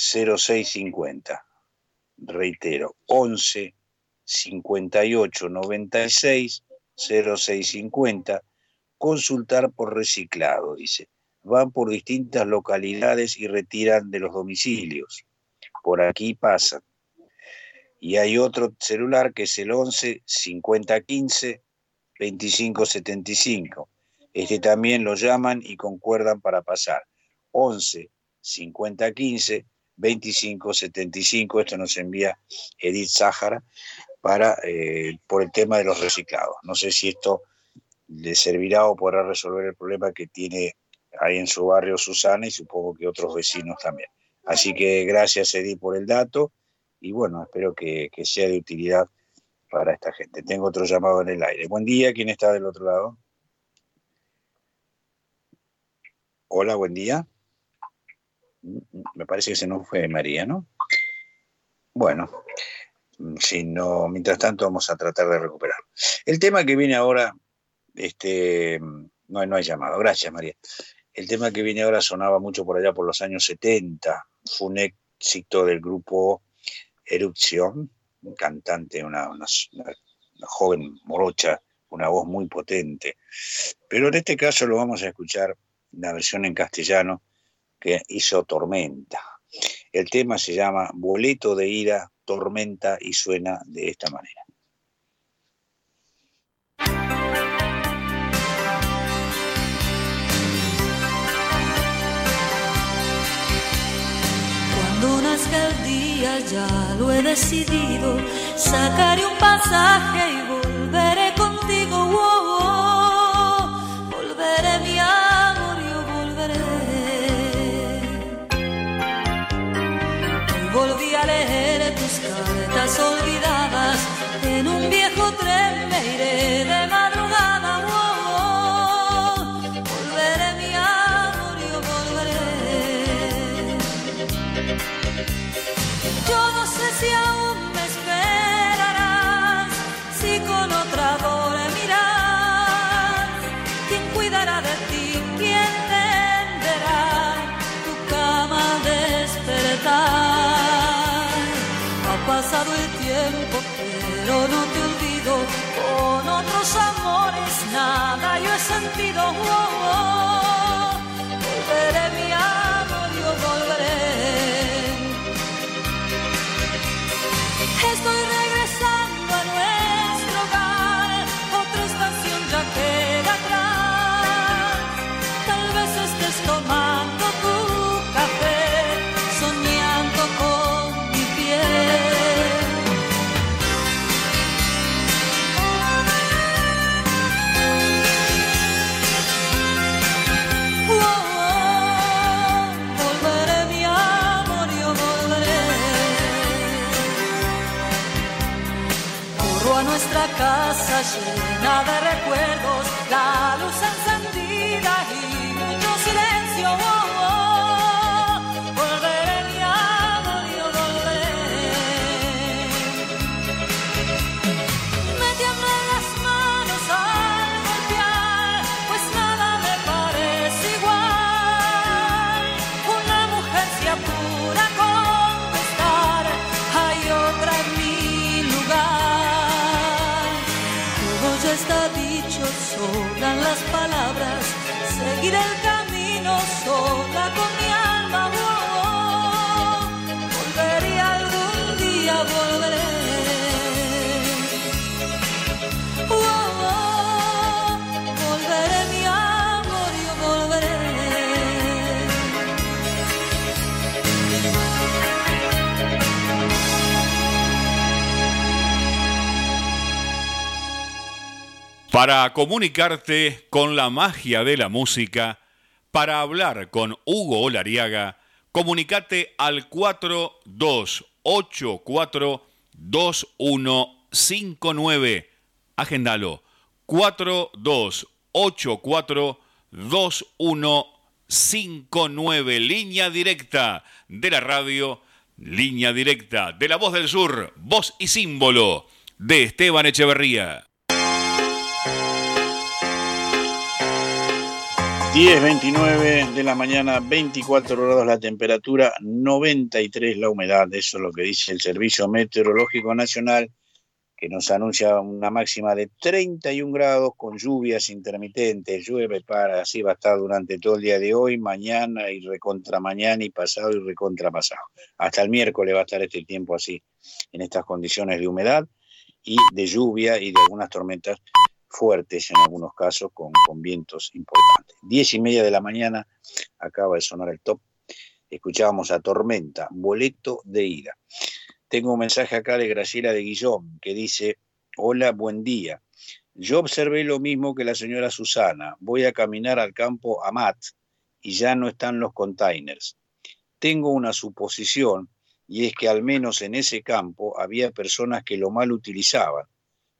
S4: 0650. Reitero, 11 58 96 0650. Consultar por reciclado, dice. Van por distintas localidades y retiran de los domicilios. Por aquí pasan. Y hay otro celular que es el 11 50 15 25 75. Este también lo llaman y concuerdan para pasar. 11 50 15 25 75. Esto nos envía Edith Sájara para, eh, por el tema de los reciclados. No sé si esto le servirá o podrá resolver el problema que tiene ahí en su barrio Susana y supongo que otros vecinos también. Así que gracias Edith por el dato y bueno, espero que, que sea de utilidad para esta gente. Tengo otro llamado en el aire. Buen día, ¿quién está del otro lado? Hola, buen día. Me parece que se nos fue María, ¿no? Bueno, si no, mientras tanto vamos a tratar de recuperar. El tema que viene ahora, este, no, no hay llamado. Gracias, María. El tema que viene ahora sonaba mucho por allá por los años 70. Fue un éxito del grupo Erupción, un cantante, una- una joven morocha, una voz muy potente. Pero en este caso lo vamos a escuchar la versión en castellano que hizo Tormenta. El tema se llama Boleto de ira, Tormenta y suena de esta manera.
S20: Cuando nazca el día ya lo he decidido, sacaré un pasaje y volveré nada yo he sentido. Oh, oh, casa llena de recuerdos, la
S1: Para comunicarte con la magia de la música, para hablar con Hugo Olariaga, comunicate al 4284-2159. Agendalo. 4284-2159. Línea directa de la radio, línea directa de la voz del sur, voz y símbolo de Esteban Echeverría.
S4: 10.29 de la mañana, 24 grados la temperatura, 93 la humedad. Eso es lo que dice el Servicio Meteorológico Nacional, que nos anuncia una máxima de 31 grados con lluvias intermitentes. Llueve para, así va a estar durante todo el día de hoy, mañana y recontra mañana y pasado y recontra pasado. Hasta el miércoles va a estar este tiempo así, en estas condiciones de humedad y de lluvia y de algunas tormentas fuertes en algunos casos con, vientos importantes. Diez y media de la mañana acaba de sonar el top. Escuchábamos a Tormenta, boleto de ida. Tengo un mensaje acá de Graciela de Guillón que dice, hola, buen día. Yo observé lo mismo que la señora Susana. Voy a caminar al campo Amat y ya no están los containers. Tengo una suposición y es que al menos en ese campo había personas que lo mal utilizaban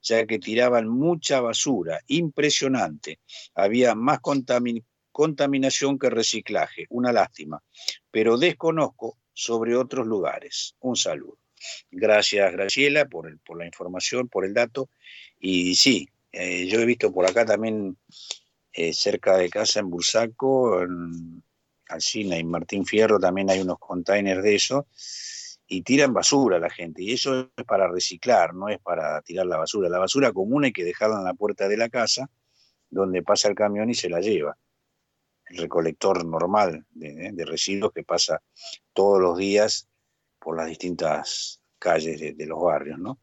S4: ya que tiraban mucha basura, impresionante. Había más contamin- contaminación que reciclaje, una lástima, pero desconozco sobre otros lugares. Un saludo. Gracias, Graciela, por, el- por la información, por el dato. Y sí, eh, yo he visto por acá también, eh, cerca de casa en Bursaco, en Alcina y Martín Fierro, también hay unos containers de eso y tiran basura a la gente. Y eso es para reciclar, no es para tirar la basura. La basura común hay que dejarla en la puerta de la casa, donde pasa el camión y se la lleva. El recolector normal de, de residuos que pasa todos los días por las distintas calles de, de los barrios, ¿no?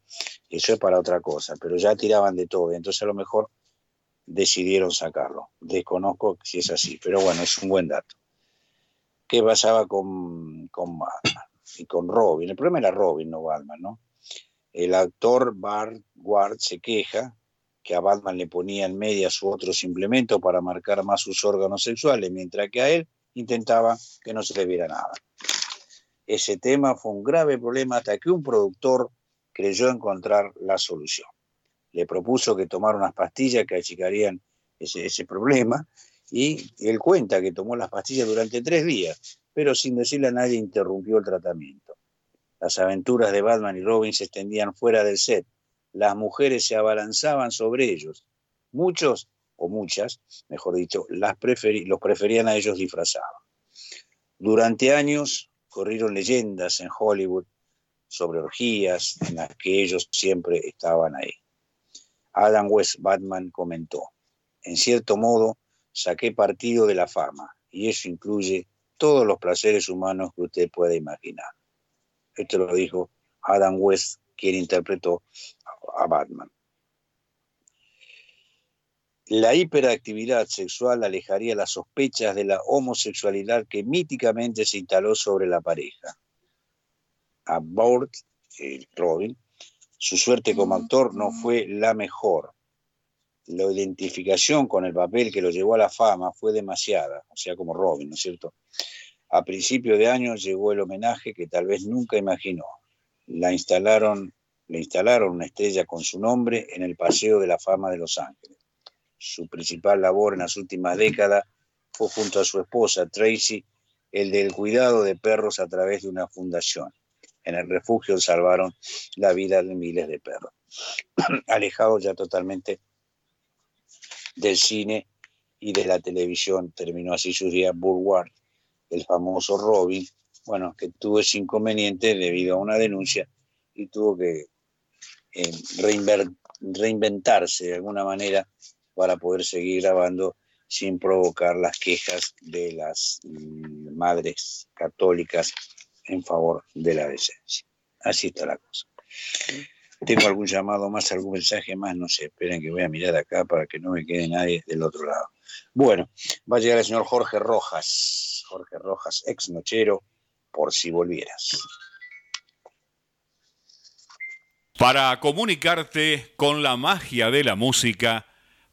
S4: Eso es para otra cosa, pero ya tiraban de todo, entonces a lo mejor decidieron sacarlo. Desconozco si es así, pero bueno, es un buen dato. ¿Qué pasaba con, con y con Robin? El problema era Robin, no Batman, ¿no? El actor Bart Ward se queja que a Batman le ponía en media su otro implemento para marcar más sus órganos sexuales, mientras que a él intentaba que no se le viera nada. Ese tema fue un grave problema hasta que un productor creyó encontrar la solución. Le propuso que tomara unas pastillas que achicarían ese, ese problema y él cuenta que tomó las pastillas durante tres días, pero sin decirle a nadie interrumpió el tratamiento. Las aventuras de Batman y Robin se extendían fuera del set. Las mujeres se abalanzaban sobre ellos. Muchos, o muchas, mejor dicho, las los preferían a ellos disfrazados. Durante años corrieron leyendas en Hollywood sobre orgías en las que ellos siempre estaban ahí. Adam West Batman comentó, en cierto modo, saqué partido de la fama y eso incluye todos los placeres humanos que usted pueda imaginar. Esto lo dijo Adam West, quien interpretó a Batman. La hiperactividad sexual alejaría las sospechas de la homosexualidad que míticamente se instaló sobre la pareja. A Bort, el Robin, su suerte como actor no fue la mejor. La identificación con el papel que lo llevó a la fama fue demasiada, o sea, como Robin, ¿no es cierto? A principio de año llegó el homenaje que tal vez nunca imaginó. La instalaron, le instalaron una estrella con su nombre en el Paseo de la Fama de Los Ángeles. Su principal labor en las últimas décadas fue junto a su esposa Tracy el del cuidado de perros a través de una fundación. En el refugio salvaron la vida de miles de perros. Alejado ya totalmente del cine y de la televisión, terminó así sus días Burward, el famoso Robin, bueno, que tuvo ese inconveniente debido a una denuncia y tuvo que eh, reinventarse de alguna manera para poder seguir grabando sin provocar las quejas de las mm, madres católicas en favor de la decencia. Así está la cosa. ¿Tengo algún llamado más, algún mensaje más? No sé, esperen que voy a mirar acá para que no me quede nadie del otro lado. Bueno, va a llegar el señor Jorge Rojas, Jorge Rojas, ex nochero, por si volvieras.
S1: Para comunicarte con la magia de la música,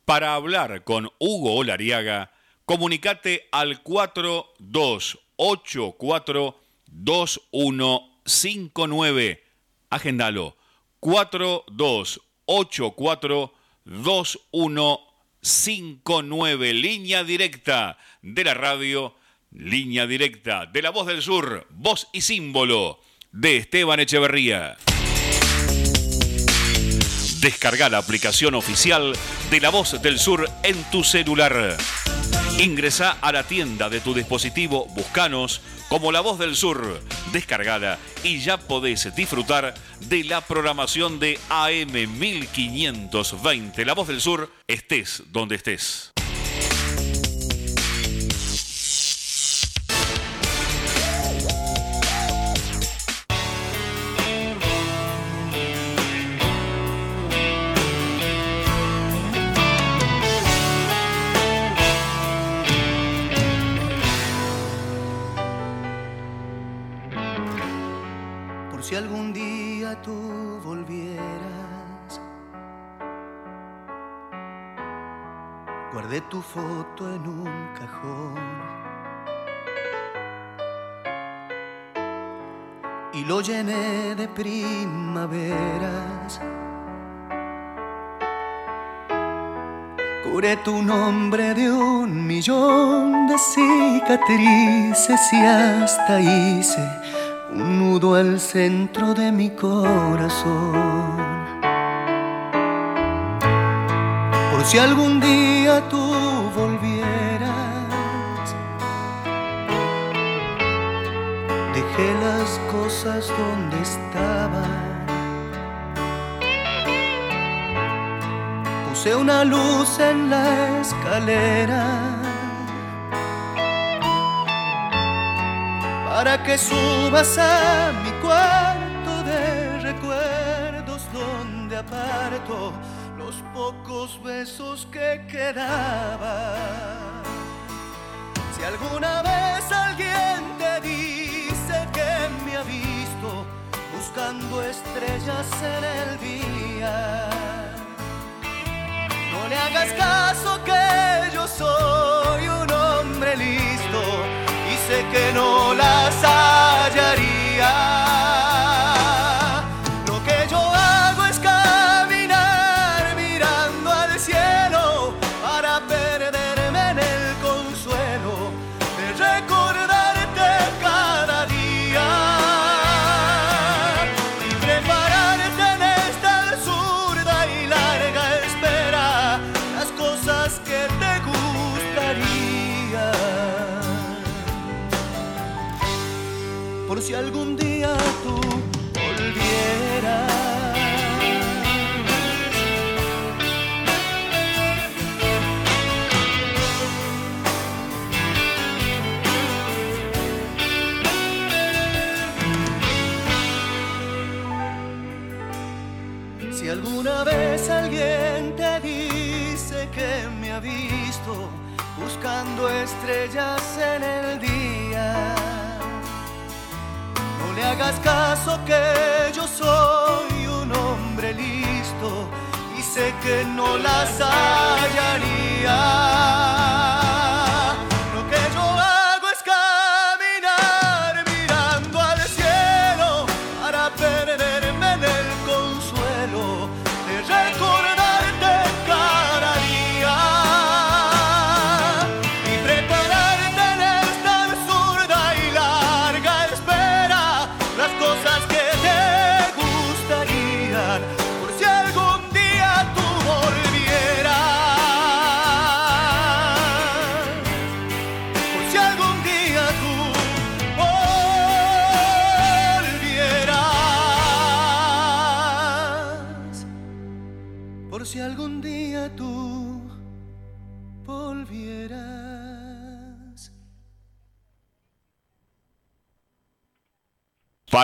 S1: para hablar con Hugo Olariaga, comunicate al 4284-2159. Agendalo. 4284-2159. Línea directa de la radio, línea directa de la voz del sur, voz y símbolo de Esteban Echeverría. Descarga la aplicación oficial de La Voz del Sur en tu celular. Ingresa a la tienda de tu dispositivo, buscanos como La Voz del Sur, descargala y ya podés disfrutar de la programación de AM 1520 La Voz del Sur, estés donde estés.
S21: Tu foto en un cajón y lo llené de primaveras. Curé tu nombre de un millón de cicatrices y hasta hice un nudo al centro de mi corazón. Por si algún día tú dejé las cosas donde estaban. Puse una luz en la escalera para que subas a mi cuarto de recuerdos donde aparto los pocos besos que quedaban. Si alguna vez alguien te ha buscando estrellas en el día, no le hagas caso que yo soy un hombre listo y sé que no las hallaría. Que yo soy un hombre listo y sé que no las hallaría.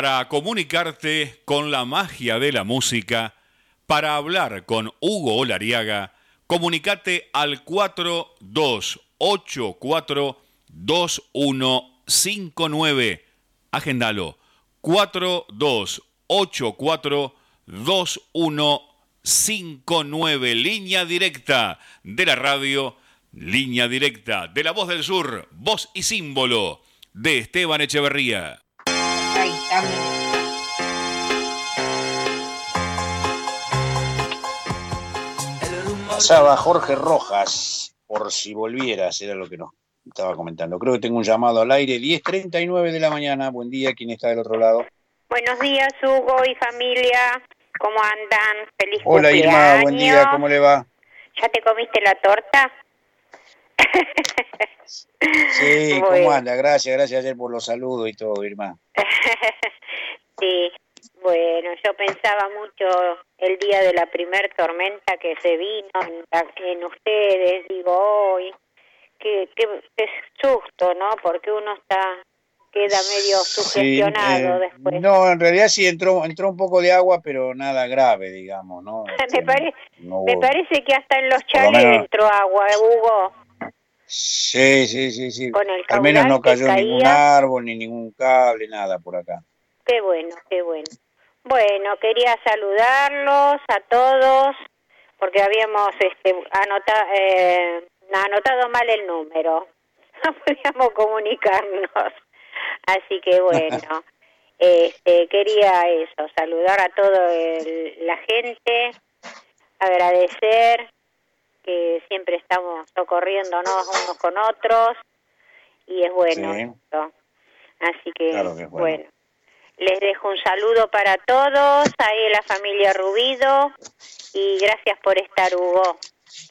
S21: Para
S1: comunicarte con la magia de la música, para hablar con Hugo Olariaga, comunicate al 4284-2159. Agendalo. 4284-2159. Línea directa de la radio, línea directa de la voz del sur, voz y símbolo de Esteban Echeverría.
S4: Pasaba Jorge Rojas, por si volvieras, era lo que nos estaba comentando. Creo que tengo un llamado al aire, 10.39 de la mañana. Buen día, ¿quién está del otro lado?
S22: Buenos días, Hugo y familia. ¿Cómo andan? Feliz
S4: Hola Irma,
S22: cumpleaños.
S4: buen día, ¿cómo le va?
S22: ¿Ya te comiste la torta?
S4: Sí, ¿cómo
S22: Bueno.
S4: anda? Gracias, gracias ayer por los saludos y todo, Irma.
S22: sí, bueno, yo pensaba mucho el día de la primer tormenta que se vino en, en ustedes, digo, hoy, qué, qué, qué susto, ¿no? Porque uno está, queda medio
S4: Sí,
S22: sugestionado
S4: eh,
S22: después.
S4: No, en realidad sí entró, entró un poco de agua, pero nada grave, digamos, ¿no?
S22: me, pare-
S4: No
S22: me parece que hasta en los chales entró agua, ¿eh, Hugo.
S4: Sí, sí, sí, sí.
S22: Con el
S4: Al menos no cayó ningún árbol, ni ningún cable, nada por acá.
S22: Qué bueno, qué bueno. Bueno, quería saludarlos a todos porque habíamos este, anota- eh, anotado mal el número. No podíamos comunicarnos. Así que bueno, este, quería eso, saludar a toda la gente, agradecer que siempre estamos socorriéndonos unos con otros y es bueno
S4: Sí.
S22: esto. Así que,
S4: Claro que es bueno.
S22: bueno. Les dejo un saludo para todos, ahí la familia Rubido, y gracias por estar, Hugo.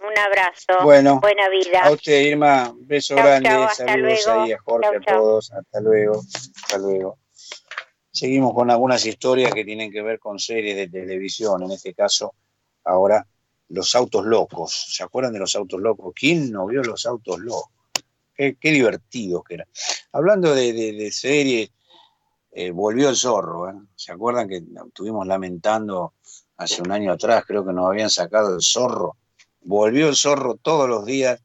S22: Un abrazo.
S4: Bueno,
S22: Buena vida.
S4: A usted, Irma, un beso
S22: Chau,
S4: grande,
S22: chau,
S4: saludos ahí a Jorge,
S22: Chau,
S4: a todos, hasta luego, hasta luego. Seguimos con algunas historias que tienen que ver con series de televisión, en este caso, ahora, Los Autos Locos. ¿Se acuerdan de Los Autos Locos? ¿Quién no vio Los Autos Locos? Qué, divertidos que eran. Hablando de, de- eh, volvió el zorro. ¿eh? ¿Se acuerdan que estuvimos lamentando hace un año atrás, creo que nos habían sacado el zorro? Volvió el zorro todos los días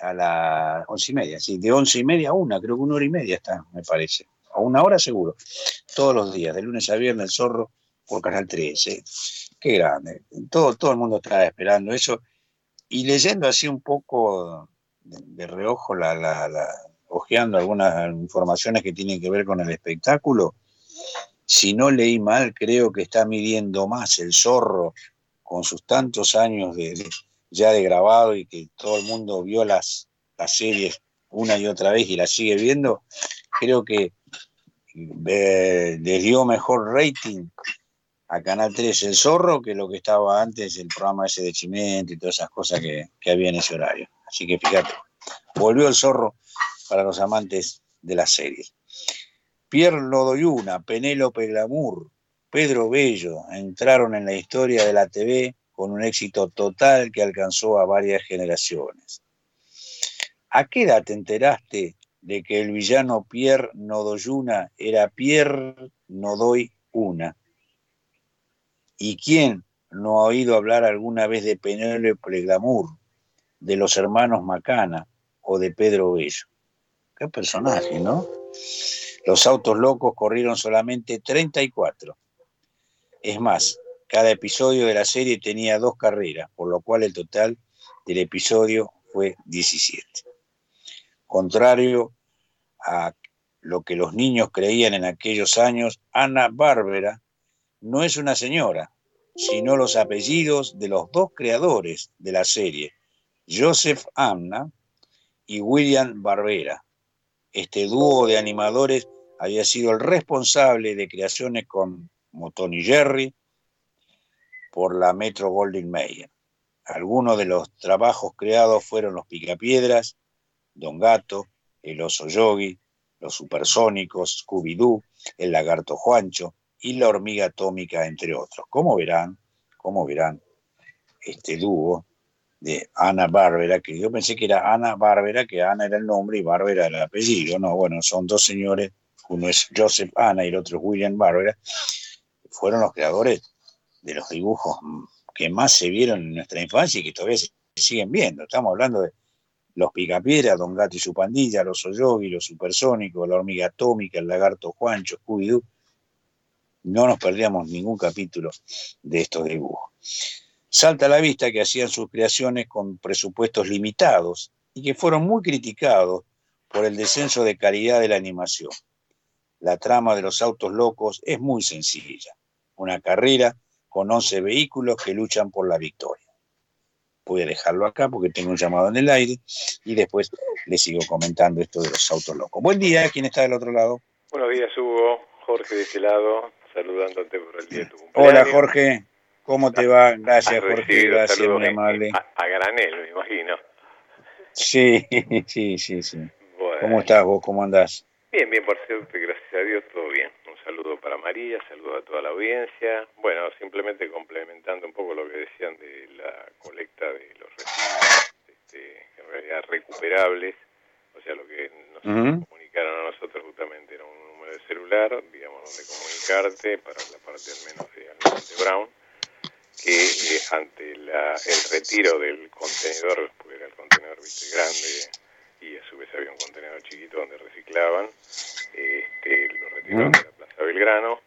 S4: a las once y media, sí, de once y media a una, creo que una hora y media está, me parece, a una hora seguro, todos los días, de lunes a viernes el zorro por Canal 13. Qué grande, todo, todo el mundo estaba esperando eso. Y leyendo así un poco de, reojo, la, la, ojeando algunas informaciones que tienen que ver con el espectáculo, si no leí mal, creo que está midiendo más el zorro con sus tantos años de- ya de grabado y que todo el mundo vio las, las series una y otra vez y las sigue viendo, creo que eh, le dio mejor rating a Canal 3 El Zorro que lo que estaba antes el programa ese de Chimento y todas esas cosas que, que había en ese horario. Así que fíjate, volvió el Zorro para los amantes de las series. Pierre Lodoyuna, Penélope Glamour, Pedro Bello entraron en la historia de la TV con un éxito total que alcanzó a varias generaciones. ¿A qué edad te enteraste de que el villano Pierre Nodoyuna era Pierre Nodoy Una? ¿Y quién no ha oído hablar alguna vez de Penélope Glamour, de los hermanos Macana o de Pedro Bello? Qué personaje, ¿no? Los autos locos corrieron solamente 34. Es más, cada episodio de la serie tenía dos carreras, por lo cual el total del episodio fue 17. Contrario a lo que los niños creían en aquellos años, Ana Bárbara no es una señora, sino los apellidos de los dos creadores de la serie, Joseph Amna y William Barbera. Este dúo de animadores había sido el responsable de creaciones con como Tony Jerry por la Metro Goldwyn Mayer. Algunos de los trabajos creados fueron Los Picapiedras, Don Gato, El Oso Yogi, Los Supersónicos, Scooby-Doo, El Lagarto Juancho y La Hormiga Atómica, entre otros. Como verán, como verán, este dúo de Ana Bárbara, que yo pensé que era Ana Bárbara, que Ana era el nombre y Bárbara era el apellido. No, bueno, son dos señores, uno es Joseph Ana y el otro es William Bárbara, fueron los creadores de los dibujos que más se vieron en nuestra infancia y que todavía se siguen viendo. Estamos hablando de Los Picapiedras, Don Gato y su pandilla, Los Oyogi, Los Supersónicos, La Hormiga Atómica, El Lagarto Juancho, Scooby-Doo. No nos perdíamos ningún capítulo de estos dibujos. Salta a la vista que hacían sus creaciones con presupuestos limitados y que fueron muy criticados por el descenso de calidad de la animación. La trama de los autos locos es muy sencilla. Una carrera con 11 vehículos que luchan por la victoria. Voy a dejarlo acá porque tengo un llamado en el aire y después le sigo comentando esto de los autos locos. Buen día, ¿quién está del otro lado?
S23: Buenos días, Hugo. Jorge de este lado, saludándote por el día de tu cumpleaños.
S4: Hola, Jorge. ¿Cómo te va? Gracias, Jorge. Gracias, muy amable.
S23: A, a granel, me imagino.
S4: Sí, sí, sí, sí.
S23: Bueno.
S4: ¿Cómo estás vos? ¿Cómo andás?
S23: Bien, bien, por cierto, gracias a Dios, todo bien. Un saludo para María, saludo a toda la audiencia. Bueno, simplemente complementando un poco lo que decían de la colecta de los residuos, este, en realidad recuperables, o sea, lo que nos comunicaron a nosotros justamente era un número de celular, digamos, donde comunicarte para la parte al menos de Almirante Brown, que eh, ante el retiro del contenedor, porque era el contenedor, viste, grande, y a su vez había un contenedor chiquito donde reciclaban, este, lo retiraron de la Plaza Belgrano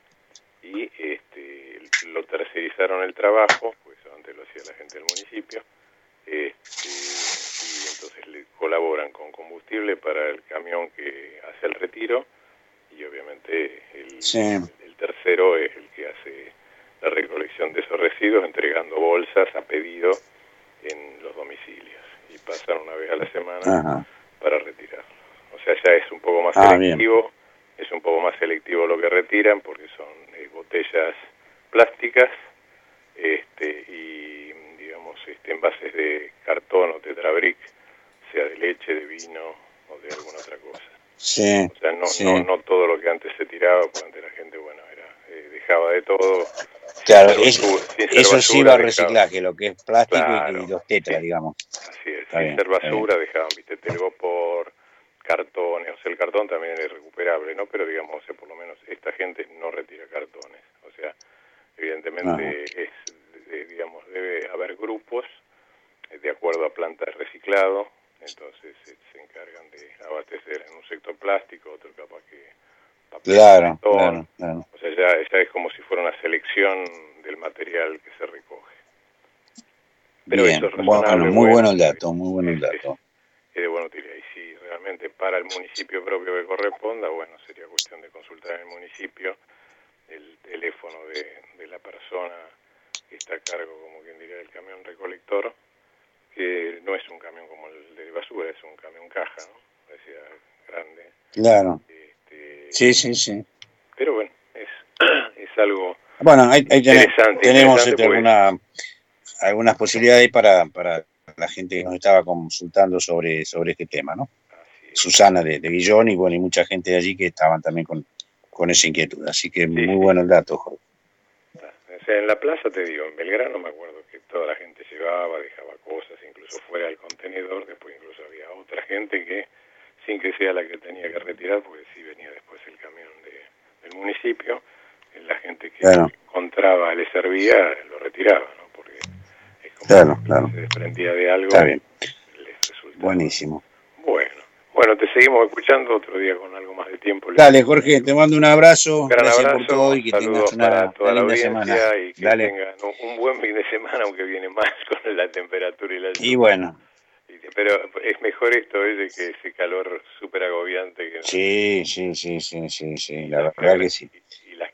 S23: y este, lo tercerizaron el trabajo, pues antes lo hacía la gente del municipio, este, y entonces le colaboran con combustible para el camión que hace el retiro y obviamente el,
S4: Sí.
S23: el tercero es el que hace la recolección de esos residuos entregando bolsas a pedido en los domicilios y pasan una vez a la semana
S4: Ajá.
S23: para retirarlo. O sea, ya es un poco más
S4: Ah, bien.
S23: selectivo, es un poco más selectivo lo que retiran porque son eh, botellas plásticas este, y, digamos, este, envases de cartón o tetrabric, sea de leche, de vino o de alguna otra cosa.
S4: Sí,
S23: O sea, no,
S4: sí.
S23: no, no todo lo que antes se tiraba, porque antes la gente, bueno, era, eh, dejaba de todo.
S4: Claro,
S23: sin ser
S4: es-
S23: basura-
S4: eso sí va a
S23: dejaba-
S4: reciclaje, lo que es plástico y-
S23: Claro,
S4: y los tetras, digamos.
S23: Así es,
S4: Está
S23: sin
S4: bien,
S23: ser basura, dejaban, viste, telgopor, cartones, o sea, el cartón también es recuperable, ¿no? Pero digamos, o sea, por lo menos esta gente no retira cartones, o sea, evidentemente es, eh, digamos, debe haber grupos de acuerdo a plantas de reciclado, entonces eh, se encargan de abastecer en un sector plástico, otro capaz que papel,
S4: Claro, claro, claro.
S23: O sea, ya, ya es como si fuera una selección del material que se recoge. Pero
S4: Bien,
S23: eso es
S4: bueno, muy
S23: bueno.
S4: bueno el dato, muy bueno el dato.
S23: Es de buena utilidad. Y si realmente para el municipio propio que corresponda, bueno, sería cuestión de consultar en el municipio el teléfono de, de la persona que está a cargo, como quien diría, del camión recolector, que no es un camión como el de basura, es un camión caja, ¿no? Decía, grande.
S4: Claro. Sí, sí, sí.
S23: Pero bueno, es, es algo
S4: Bueno, ahí, ahí tenemos,
S23: Interesante,
S4: tenemos
S23: interesante
S4: este, alguna, algunas posibilidades para, para la gente que nos estaba consultando sobre, sobre este tema, ¿no? Susana de, de Guillón y bueno, y mucha gente de allí que estaban también con, con esa inquietud. Así que muy bueno el dato, Jorge.
S23: O sea, en la plaza, te digo, en Belgrano me acuerdo que toda la gente llevaba, dejaba cosas, incluso fuera del contenedor, después incluso había otra gente que, sin que sea la que tenía que retirar, porque sí venía después el camión de- del municipio, eh, la gente que
S4: Claro.
S23: encontraba, le servía, lo retiraba, ¿no? Porque
S4: Claro, claro.
S23: se desprendía de algo.
S4: Está bien. Buenísimo.
S23: Bueno, te seguimos escuchando otro día con algo más de tiempo.
S4: Dale, Jorge, te mando un abrazo.
S23: Un gran
S4: Gracias
S23: abrazo,
S4: por todo y que tengas
S23: para
S4: una,
S23: toda
S4: una
S23: la
S4: linda semana.
S23: y que
S4: Dale.
S23: tengan un, buen fin de semana, aunque viene más con la temperatura y la
S4: Y bueno,
S23: Pero es mejor esto, ¿eh? que ese calor súper agobiante que
S4: sí, sí, sí, sí, sí, sí, la verdad que sí.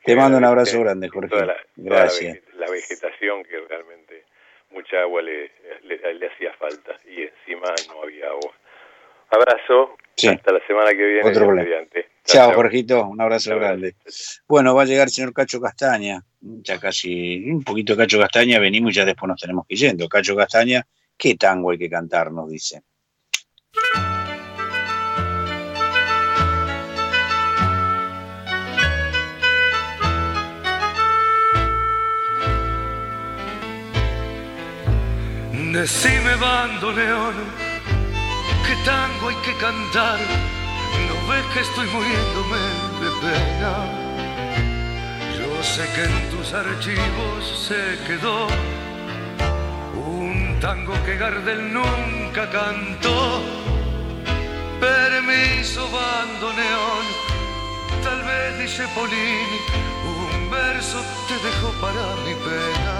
S4: Te mando un abrazo
S23: ¿viste?
S4: grande, Jorge.
S23: toda la, toda
S4: Gracias.
S23: la vegetación que realmente mucha agua le, le, le hacía falta y encima no había agua. Abrazo,
S4: Sí.
S23: hasta la semana que viene.
S4: Otro problema. Chao, Jorgito, un abrazo grande. Bueno, va a llegar el señor Cacho Castaña, ya casi un poquito Cacho Castaña, venimos y ya después nos tenemos que ir yendo. Cacho Castaña, ¿qué tango hay que cantar? Nos dice.
S21: Decime bandoneón, tango hay que cantar. No ves que estoy muriéndome de pena. Yo sé que en tus archivos se quedó un tango que Gardel nunca cantó. Permiso bandoneón, tal vez dice Polini, un verso te dejo para mi pena.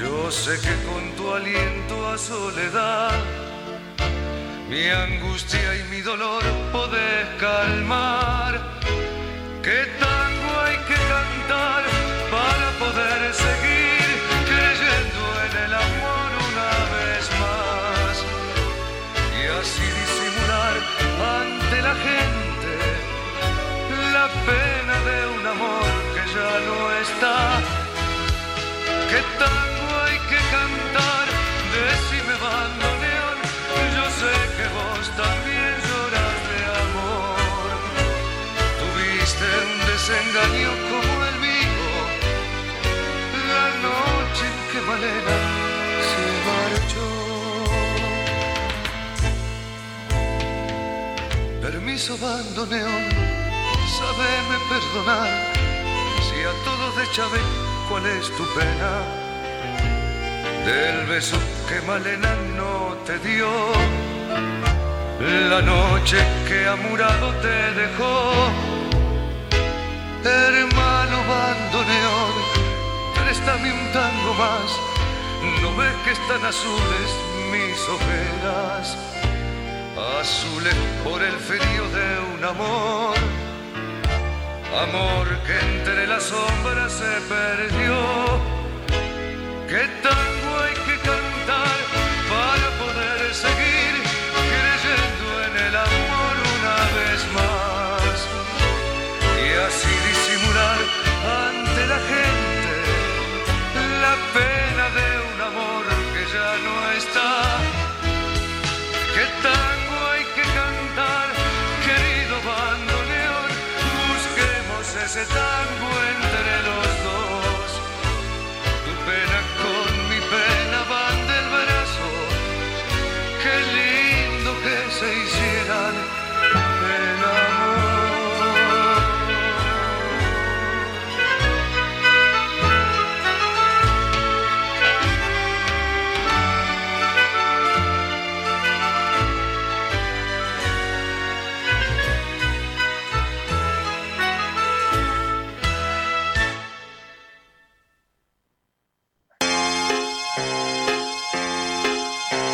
S21: Yo sé que con tu aliento a soledad mi angustia y mi dolor podés calmar. ¿Qué tango hay que cantar para poder seguir creyendo en el amor una vez más? Y así disimular ante la gente la pena de un amor que ya no está. ¿Qué tango desengaño como el mío, la noche que Malena se marchó. Permiso bandoneón, sabeme perdonar, si a todos de Chávez cuál es tu pena del beso que Malena no te dio, la noche que amurado te dejó. Hermano bandoneón, préstame un tango más, no ves que están azules mis ojeras, azules por el frío de un amor. Amor que entre las sombras se perdió. ¿Qué tango hay Busquemos ese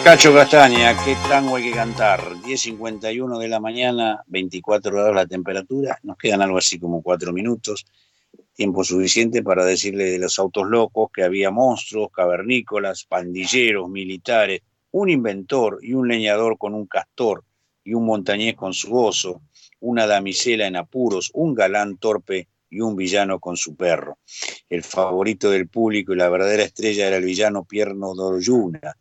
S4: Cacho Castaña, qué tango hay que cantar. 10.51 de la mañana, 24 grados la temperatura. Nos quedan algo así como cuatro minutos. Tiempo suficiente para decirle de los autos locos que había monstruos, cavernícolas, pandilleros, militares, un inventor y un leñador con un castor y un montañés con su oso, una damisela en apuros, un galán torpe y un villano con su perro. El favorito del público y la verdadera estrella era el villano Pierno Doryuna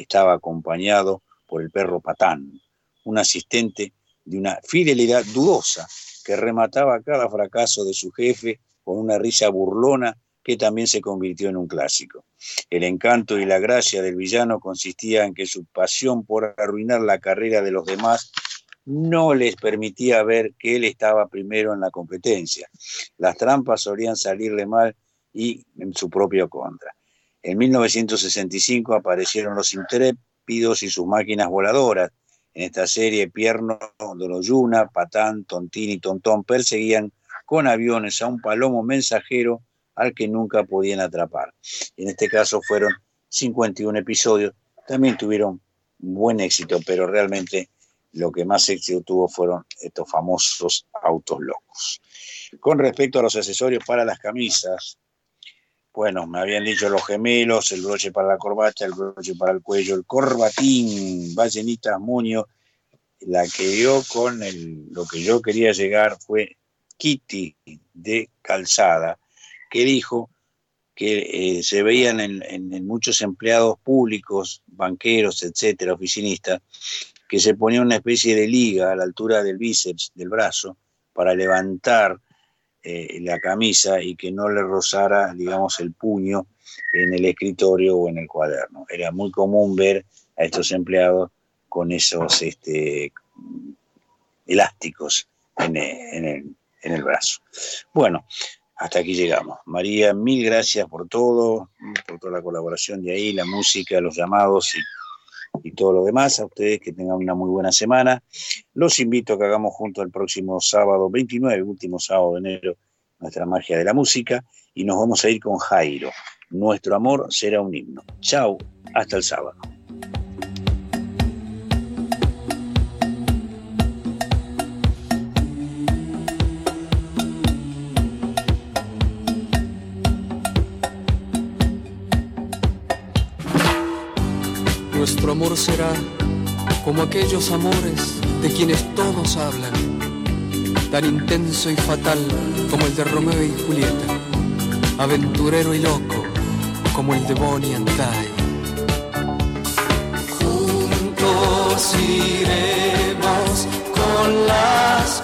S4: estaba acompañado por el perro Patán, un asistente de una fidelidad dudosa que remataba cada fracaso de su jefe con una risa burlona que también se convirtió en un clásico. El encanto y la gracia del villano consistía en que su pasión por arruinar la carrera de los demás no les permitía ver que él estaba primero en la competencia. Las trampas solían salirle mal y en su propio contra. En 1965 aparecieron los intrépidos y sus máquinas voladoras. En esta serie, Pierno, Doroyuna, Patán, Tontín y Tontón perseguían con aviones a un palomo mensajero al que nunca podían atrapar. En este caso fueron 51 episodios. También tuvieron buen éxito, pero realmente lo que más éxito tuvo fueron estos famosos autos locos. Con respecto a los accesorios para las camisas, bueno, me habían dicho los gemelos, el broche para la corbata, el broche para el cuello, el corbatín, Vallenitas Muñoz. La que dio con el, lo que yo quería llegar fue Kitty de Calzada, que dijo que eh, se veían en, en, muchos empleados públicos, banqueros, etcétera, oficinistas, que se ponía una especie de liga a la altura del bíceps, del brazo, para levantar eh, la camisa y que no le rozara, digamos, el puño en el escritorio o en el cuaderno. Era muy común ver a estos empleados con esos este, elásticos en el, en el brazo. Bueno, hasta aquí llegamos. María, mil gracias por todo, por toda la colaboración de ahí, la música, los llamados y y todo lo demás. A ustedes que tengan una muy buena semana. Los invito a que hagamos junto el próximo sábado 29, último sábado de enero, nuestra magia de la música y nos vamos a ir con Jairo. Nuestro amor será un himno. Chao, hasta el sábado.
S24: Será como aquellos amores de quienes todos hablan, tan intenso y fatal como el de Romeo y Julieta, aventurero y loco como el de Bonnie and Clyde.
S8: Juntos iremos con las